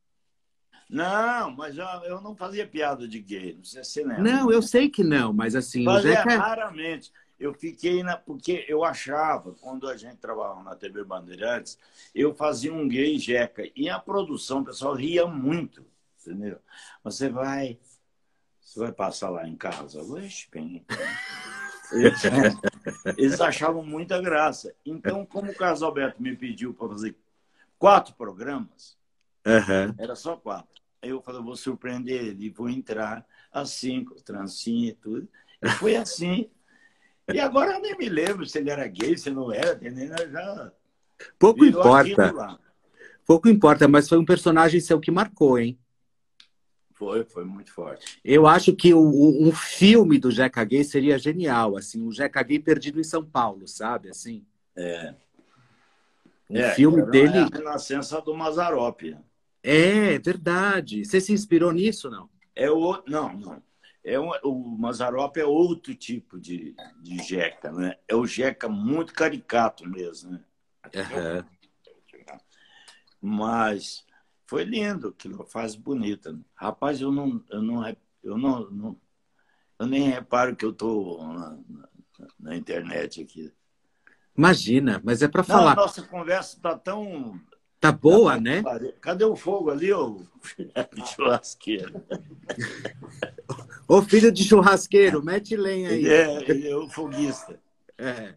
Não, mas eu, eu não fazia piada de gay, não sei se lembra. Não, eu sei que não, mas assim, o Fazia Jeca. raramente. Eu fiquei na. Porque eu achava, quando a gente trabalhava na TV Bandeirantes, eu fazia um gay jeca. E a produção, o pessoal ria muito, entendeu? Você vai. Você vai passar lá em casa. Oxe, bem. Eles, eles achavam muita graça. Então, como o Carlos Alberto me pediu para fazer quatro programas, Aham. era só quatro. Aí eu falei, vou surpreender ele, vou entrar assim, com trancinha e tudo. E foi assim. E agora eu nem me lembro se ele era gay, se não era? Já Pouco importa. Pouco importa, mas foi um personagem seu que marcou, hein? Foi, foi muito forte. Eu acho que o, um filme do Jeca Gay seria genial, assim, o Jeca Gay perdido em São Paulo, sabe? Assim. É. Um É, filme dele. A renascença do Mazarop. É, verdade. Você se inspirou nisso, não? É o... Não, não. É um... O Mazarop é outro tipo de, de jeca, né? É o jeca muito caricato mesmo, né? Aham. Mas foi lindo, aquilo faz bonita. Rapaz, eu não, eu não, eu não, não- eu nem reparo que eu tô na, na- na internet aqui. Imagina, mas é para Não, a falar. nossa conversa tá tão Tá boa, né? Cadê o fogo ali, ô (laughs) churrasqueiro? Ô filho de churrasqueiro, mete lenha aí. É, ele é o foguista. É.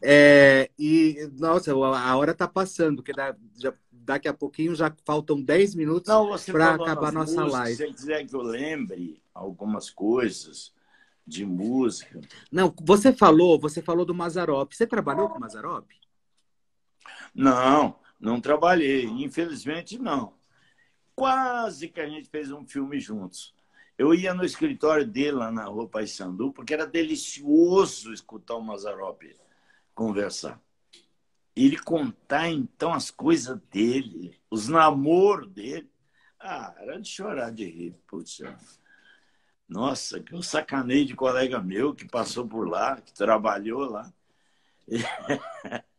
É, e, nossa, a hora tá passando, porque dá- já- daqui a pouquinho já faltam 10 minutos para acabar nas nossa músicas, live. Se você quiser que eu lembre algumas coisas de música. Não, você falou, você falou do Mazarop. Você trabalhou com o Mazarop? Não, não trabalhei. Infelizmente, não. Quase que a gente fez um filme juntos. Eu ia no escritório dele lá na rua Paissandu, porque era delicioso escutar o Mazarop conversar. Ele contar, então, as coisas dele, os namoros dele. Ah, era de chorar de rir. Putz, nossa, que eu sacanei de colega meu que passou por lá, que trabalhou lá. (laughs)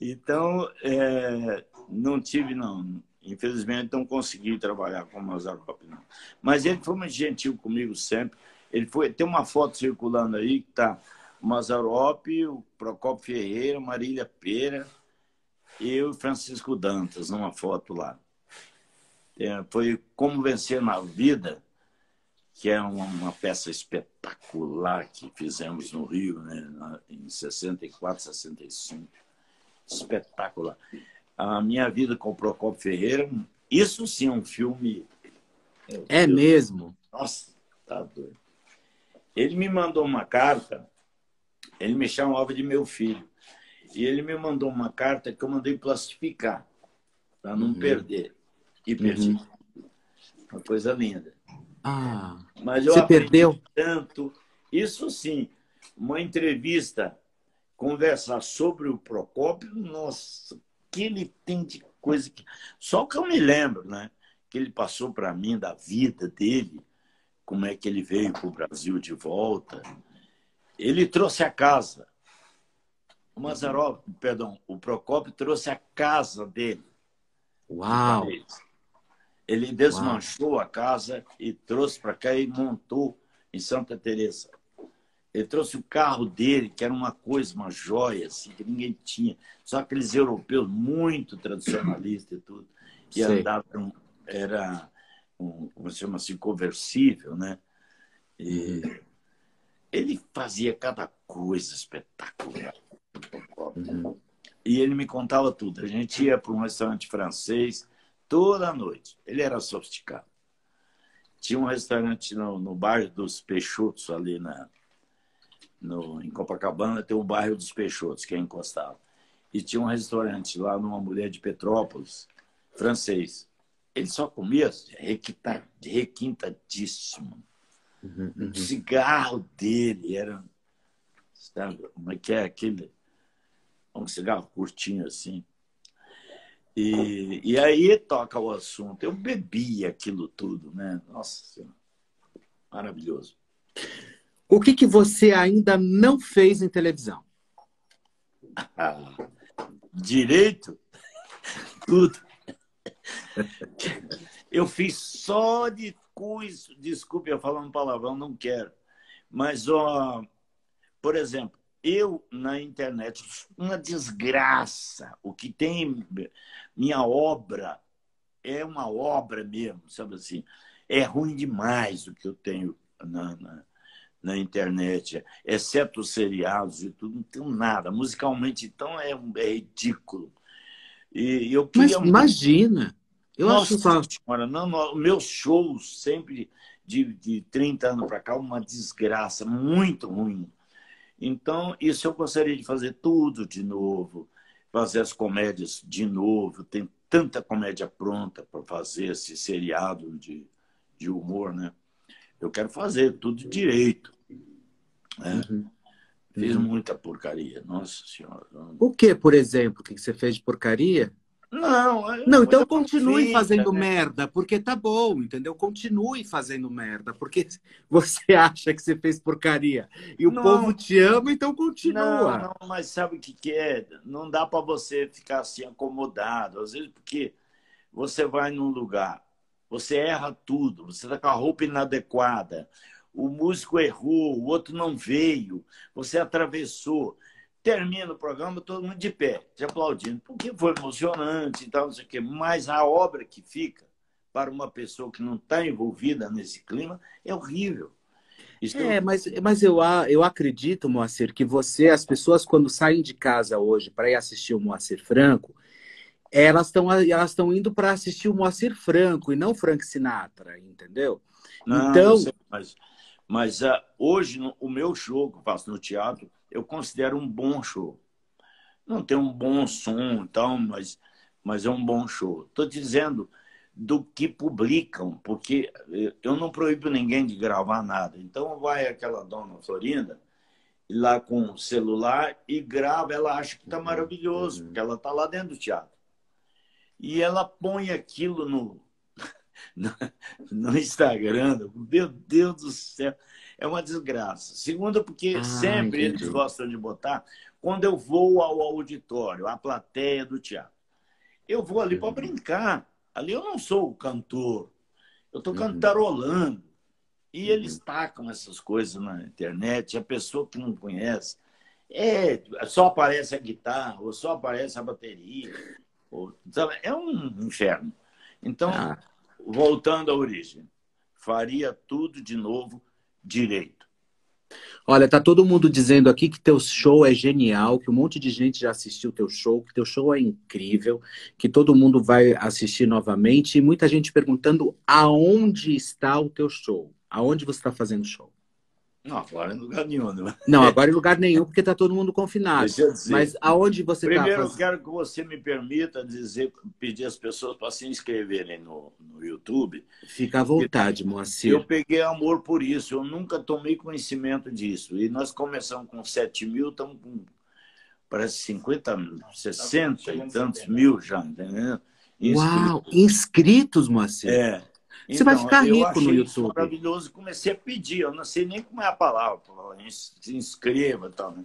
Então, é, não tive, não. Infelizmente, não consegui trabalhar com o Mazarop, não. Mas ele foi muito gentil comigo sempre. Ele foi, tem uma foto circulando aí que o Mazarop, o Procopio Ferreira, Marília Pera, eu e Francisco Dantas, numa foto lá. É, foi Como Vencer na Vida, que é uma, uma peça espetacular que fizemos no Rio, né, em 64, 65 espetacular. A minha vida com o Procopio Ferreira, isso sim é um filme. É Deus. mesmo. Nossa, tá doido. Ele me mandou uma carta, ele me chamava de meu filho, e ele me mandou uma carta que eu mandei plastificar, para não Uhum. perder. E perdi. Uma coisa linda. Ah, Mas eu você perdeu? tanto. Isso sim, uma entrevista, conversar sobre o Procópio, nossa, o que ele tem de coisa que. Só que eu me lembro, né? Que ele passou para mim da vida dele, como é que ele veio para o Brasil de volta. Ele trouxe a casa. O Mazarop, perdão, o Procópio trouxe a casa dele. Uau! Ele desmanchou a casa e trouxe para cá e montou em Santa Teresa. Ele trouxe o carro dele, que era uma coisa, uma joia, assim, que ninguém tinha. Só aqueles europeus muito tradicionalistas e tudo. E Sei. andavam, era, um, como se chama assim, conversível, né? E ele fazia cada coisa espetacular. Uhum. E ele me contava tudo. A gente ia para um restaurante francês toda noite. Ele era sofisticado. Tinha um restaurante no, no bairro dos Peixotos, ali na, no, em Copacabana, tem o bairro dos Peixotos, que é encostado. E tinha um restaurante lá numa mulher de Petrópolis, francês. Ele só comia requinta, requintadíssimo. Uhum, uhum. O cigarro dele era. Sabe como é que é aquele? Um cigarro curtinho assim. E, e aí toca o assunto. Eu bebi aquilo tudo, né? Nossa Senhora. Maravilhoso. O que, que você ainda não fez em televisão? direito? Tudo. Eu fiz só de coisa. Desculpe eu falar um palavrão, não quero. Mas, ó, por exemplo, eu na internet, uma desgraça. O que tem. Minha obra é uma obra mesmo, sabe assim? É ruim demais o que eu tenho na, na, na internet, exceto os seriados e tudo, não tenho nada. Musicalmente, então, é, é ridículo. E eu queria... Mas imagina! Eu Nossa acho senhora, não, não, meus shows sempre de, de 30 anos para cá, uma desgraça, muito ruim. Então, isso eu gostaria de fazer tudo de novo, fazer as comédias de novo. Tem tanta comédia pronta para fazer esse seriado de, de humor, né? Eu quero fazer tudo direito. Né? Uhum. Fiz uhum. muita porcaria, nossa senhora. O que, por exemplo, que você fez de porcaria? Não, não então continue fazendo né? merda, porque tá bom, entendeu? Continue fazendo merda, porque (laughs) você acha que você fez porcaria e o não, povo te ama, então continua. Não, não mas sabe o que, que é? Não dá para você ficar assim acomodado, às vezes porque você vai num lugar, você erra tudo, você tá com a roupa inadequada, o músico errou, o outro não veio, você atravessou termina o programa todo mundo de pé, te aplaudindo, porque foi emocionante e tal, não sei o quê. Mas a obra que fica para uma pessoa que não está envolvida nesse clima é horrível. É, mas, mas eu, eu acredito, Moacir, que você, as pessoas, quando saem de casa hoje para ir assistir o Moacir Franco, elas estão elas indo para assistir o Moacir Franco e não Frank Sinatra, entendeu? Não, então. Não mas mas uh, hoje, no, o meu show que eu faço no teatro, eu considero um bom show. Não tem um bom som e tal, mas, mas é um bom show. Estou dizendo do que publicam, porque eu não proíbo ninguém de gravar nada. Então vai aquela dona Florinda lá com o celular e grava, ela acha que está uhum. maravilhoso, porque ela está lá dentro do teatro. E ela põe aquilo no, (laughs) no, no Instagram, meu Deus do céu é uma desgraça. Segundo, porque ah, sempre entendi. eles gostam de botar quando eu vou ao auditório, à plateia do teatro. Eu vou ali uhum. para brincar. Ali eu não sou o cantor. Eu estou uhum. cantarolando. E uhum. eles tacam essas coisas na internet. A pessoa que não conhece, é, só aparece a guitarra, ou só aparece a bateria. É um inferno. Então, ah. voltando à origem, faria tudo de novo direito. Olha, tá todo mundo dizendo aqui que teu show é genial, que um monte de gente já assistiu teu show, que teu show é incrível, que todo mundo vai assistir novamente e muita gente perguntando aonde está o teu show, aonde você está fazendo show. Não, agora em lugar nenhum. Né? Não, agora em lugar nenhum, porque está todo mundo confinado. Dizer, Mas aonde você está? Primeiro, tá eu quero que você me permita dizer, pedir às pessoas para se inscreverem no, no YouTube. Fica à vontade, Moacir. Eu peguei amor por isso, eu nunca tomei conhecimento disso. E nós começamos com 7 mil, estamos com parece 50, 60 e tantos mil já, entendeu? Inscritos. Uau, inscritos, Moacir? É. Você vai então, ficar rico no YouTube. maravilhoso. Comecei a pedir. Eu não sei nem como é a palavra. Se inscreva e tal. Né?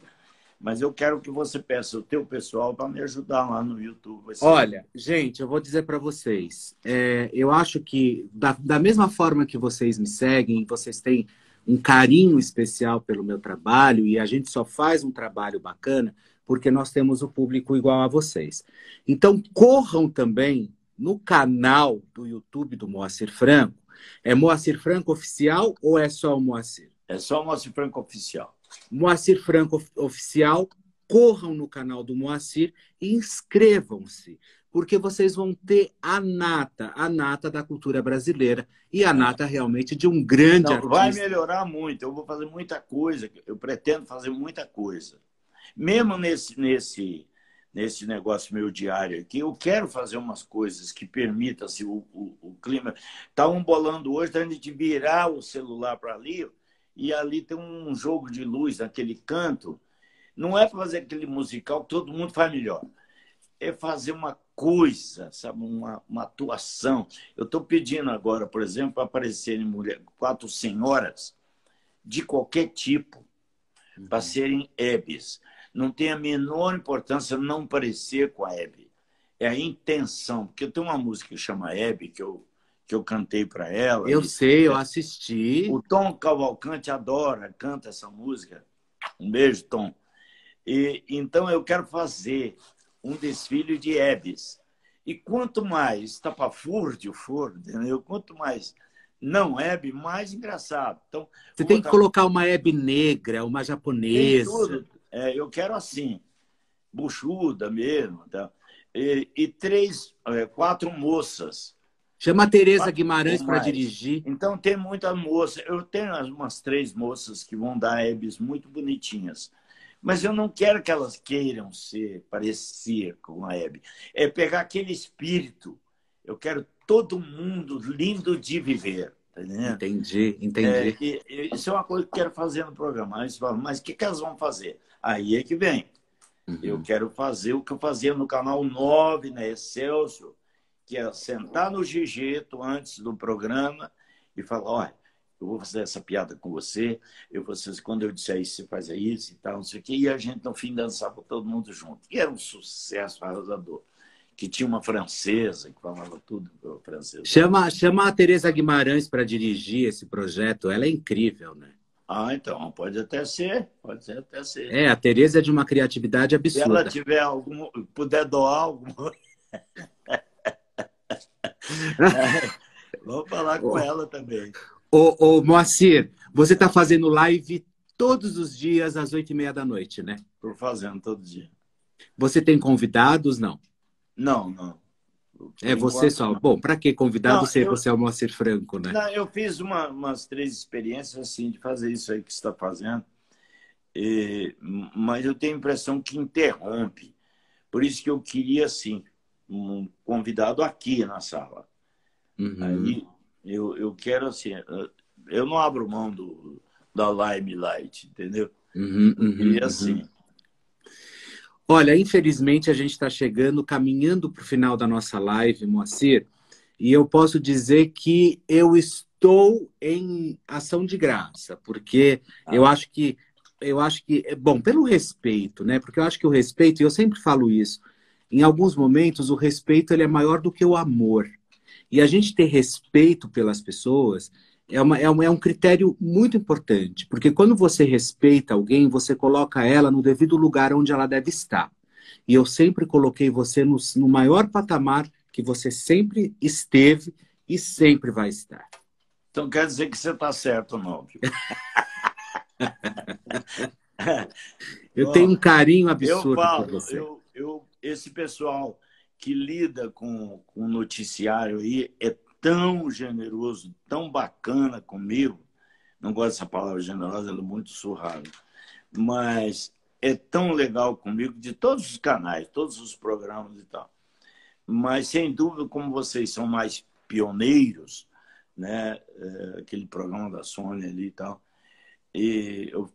Mas eu quero que você peça o teu pessoal para me ajudar lá no YouTube. Olha, gente, eu vou dizer para vocês. É, eu acho que, da, da mesma forma que vocês me seguem, vocês têm um carinho especial pelo meu trabalho e a gente só faz um trabalho bacana porque nós temos o público igual a vocês. Então, corram também no canal do YouTube do Moacir Franco. É Moacir Franco Oficial ou é só o Moacir? É só o Moacir Franco Oficial. Moacir Franco Oficial corram no canal do Moacir e inscrevam-se, porque vocês vão ter a nata, a nata da cultura brasileira e a nata realmente de um grande Não, artista. Vai melhorar muito, eu vou fazer muita coisa, eu pretendo fazer muita coisa. Mesmo nesse, nesse, nesse negócio meu diário aqui, eu quero fazer umas coisas que permitam assim, o, o, o clima. Está um bolando hoje, tá a gente virar o celular para ali, e ali tem um jogo de luz naquele canto. Não é para fazer aquele musical que todo mundo faz melhor. É fazer uma coisa, sabe? Uma, uma atuação. Eu estou pedindo agora, por exemplo, para aparecerem mulher, quatro senhoras de qualquer tipo, para uhum. serem Hebes. Não tem a menor importância não parecer com a Hebe. É a intenção. Porque tem uma música que chama Hebe, que eu que eu cantei para ela. Eu e, sei, eu assisti. O Tom Cavalcante adora, canta essa música. Um beijo, Tom. E, então eu quero fazer um desfile de Hebes. E quanto mais estapafúrdio for, entendeu? quanto mais não Hebe, mais engraçado. Então, Você tem que colocar uma Hebe negra, uma japonesa. tudo. É, eu quero assim, buchuda mesmo. Tá? E, e três, é, quatro moças Chama a Tereza Guimarães para dirigir. Então tem muita moça. Eu tenho umas três moças que vão dar hebes muito bonitinhas. Mas eu não quero que elas queiram ser, parecer com a Hebe. É pegar aquele espírito. Eu quero todo mundo lindo de viver. Tá entendi, entendi. É, e, isso é uma coisa que eu quero fazer no programa. Fala, mas o que, que elas vão fazer? Aí é que vem. Uhum. Eu quero fazer o que eu fazia no canal 9, na Excelsior que é sentar no jiu antes do programa e falar, olha, eu vou fazer essa piada com você, eu vou fazer, quando eu disser isso, você faz isso e tal, não sei o quê, e a gente, no fim, dançava todo mundo junto. E era um sucesso arrasador. Que tinha uma francesa que falava tudo francês. Chama, chama a Tereza Guimarães para dirigir esse projeto, ela é incrível, né? Ah, então, pode até ser, pode até ser. É, a Tereza é de uma criatividade absurda. Se ela tiver algum, puder doar algum (laughs) Vamos falar com ela também. Ô, ô Moacir, você está fazendo live todos os dias às oito e meia da noite, né? Estou fazendo todo dia. Você tem convidados, não? Não, não. É você só. Bom, para que convidado não, se eu... você é o Moacir Franco, né? Não, eu fiz uma, umas três experiências assim de fazer isso aí que você está fazendo, e, mas eu tenho a impressão que interrompe. Por isso que eu queria, assim, um convidado aqui na sala. Uhum. Aí eu, eu quero assim, eu não abro mão do, da Limelight, entendeu? Uhum, uhum, e assim. Olha, infelizmente a gente está chegando, caminhando para o final da nossa live, Moacir, e eu posso dizer que eu estou em ação de graça, porque ah. eu acho que eu acho que, bom, pelo respeito, né? Porque eu acho que o respeito, e eu sempre falo isso, em alguns momentos o respeito ele é maior do que o amor. E a gente ter respeito pelas pessoas é, uma, é, uma, é um critério muito importante, porque quando você respeita alguém, você coloca ela no devido lugar onde ela deve estar. E eu sempre coloquei você no, no maior patamar que você sempre esteve e sempre vai estar. Então quer dizer que você está certo, não? (laughs) eu Bom, tenho um carinho absurdo eu falo, por você. Eu, eu esse pessoal que lida com, com o noticiário aí é tão generoso, tão bacana comigo. Não gosto dessa palavra generosa, ela é muito surrada. Mas é tão legal comigo de todos os canais, todos os programas e tal. Mas, sem dúvida, como vocês são mais pioneiros, né? É, aquele programa da Sônia ali e tal, e eu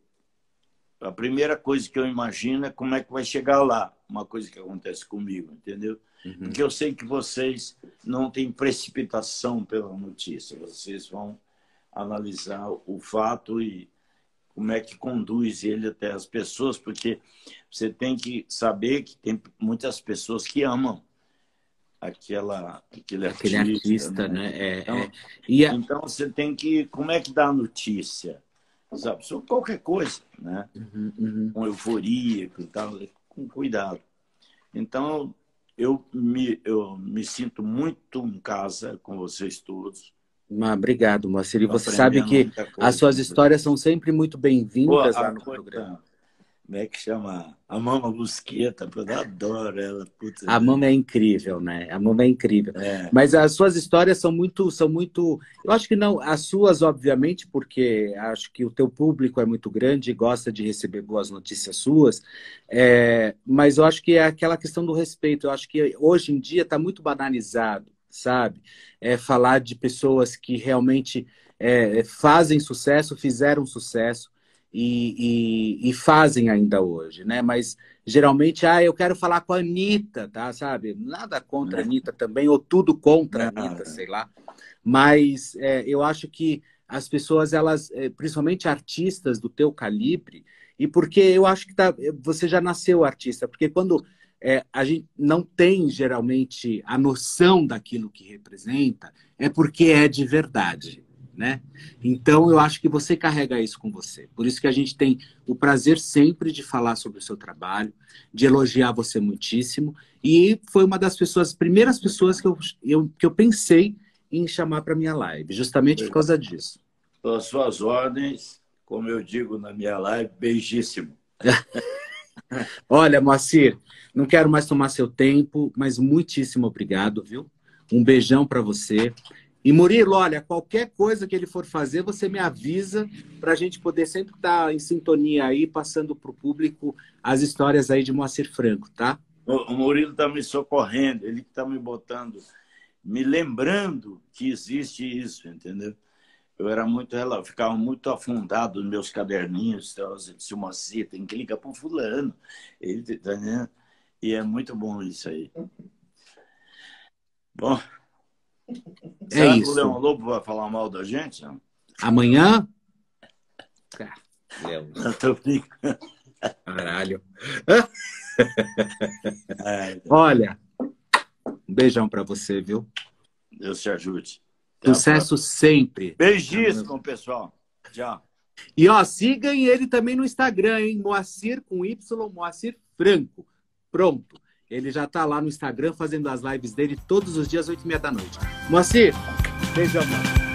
a primeira coisa que eu imagino é como é que vai chegar lá, uma coisa que acontece comigo, entendeu? Uhum. Porque eu sei que vocês não têm precipitação pela notícia, vocês vão analisar o fato e como é que conduz ele até as pessoas, porque você tem que saber que tem muitas pessoas que amam aquela aquele, aquele artista, artista né? né? É, então, é... A... então você tem que como é que dá a notícia? sabe? Sobre qualquer coisa, né? Uhum, uhum. Com euforia e tal, com cuidado. Então, eu me, eu me sinto muito em casa com vocês todos. Ah, obrigado, Moacir. E você sabe que as suas histórias são sempre muito bem-vindas lá no programa. Como é que chama? A Mama Busqueta, eu adoro ela. Putz. A Mama é incrível, né? A Mama é incrível. É. Mas as suas histórias são muito, são muito. Eu acho que não, as suas, obviamente, porque acho que o teu público é muito grande e gosta de receber boas notícias suas. É... Mas eu acho que é aquela questão do respeito. Eu acho que hoje em dia está muito banalizado, sabe? É falar de pessoas que realmente é, fazem sucesso, fizeram sucesso e, e, e, fazem ainda hoje, né? Mas geralmente, ah, eu quero falar com a Anitta, tá? Sabe? Nada contra a Anitta também, ou tudo contra a Anitta, sei lá. Mas é, eu acho que as pessoas, elas, é, principalmente artistas do teu calibre, e porque eu acho que tá, você já nasceu artista, porque quando é, a gente não tem geralmente a noção daquilo que representa, é porque é de verdade né? Então eu acho que você carrega isso com você. Por isso que a gente tem o prazer sempre de falar sobre o seu trabalho, de elogiar você muitíssimo. E foi uma das pessoas, primeiras pessoas que eu, eu que eu pensei em chamar para minha live, justamente por causa disso. Pelas suas ordens, como eu digo na minha live, beijíssimo. (laughs) Olha, Moacir, não quero mais tomar seu tempo, mas muitíssimo obrigado, viu? Um beijão para você. E Murilo, olha, qualquer coisa que ele for fazer, você me avisa para a gente poder sempre estar tá em sintonia aí, passando para o público as histórias aí de Moacir Franco, tá? O Murilo está me socorrendo, ele está me botando, me lembrando que existe isso, entendeu? Eu era muito, eu ficava muito afundado nos meus caderninhos, então, se Moacir tem que ligar para o fulano, ele, tá, e é muito bom isso aí. Bom, é Será isso. que o Leão Lobo vai falar mal da gente? Não? Amanhã? Não, (laughs) tô brincando. Caralho. É, Olha, um beijão para você, viu? Deus te ajude. Até Sucesso sempre. Beijíssimo, pessoal. Tchau. E ó, sigam ele também no Instagram, hein? Moacir com Y, Moacir Franco. Pronto. Ele já está lá no Instagram fazendo as lives dele todos os dias, 8 e meia da noite. Moacir, beijo, amor.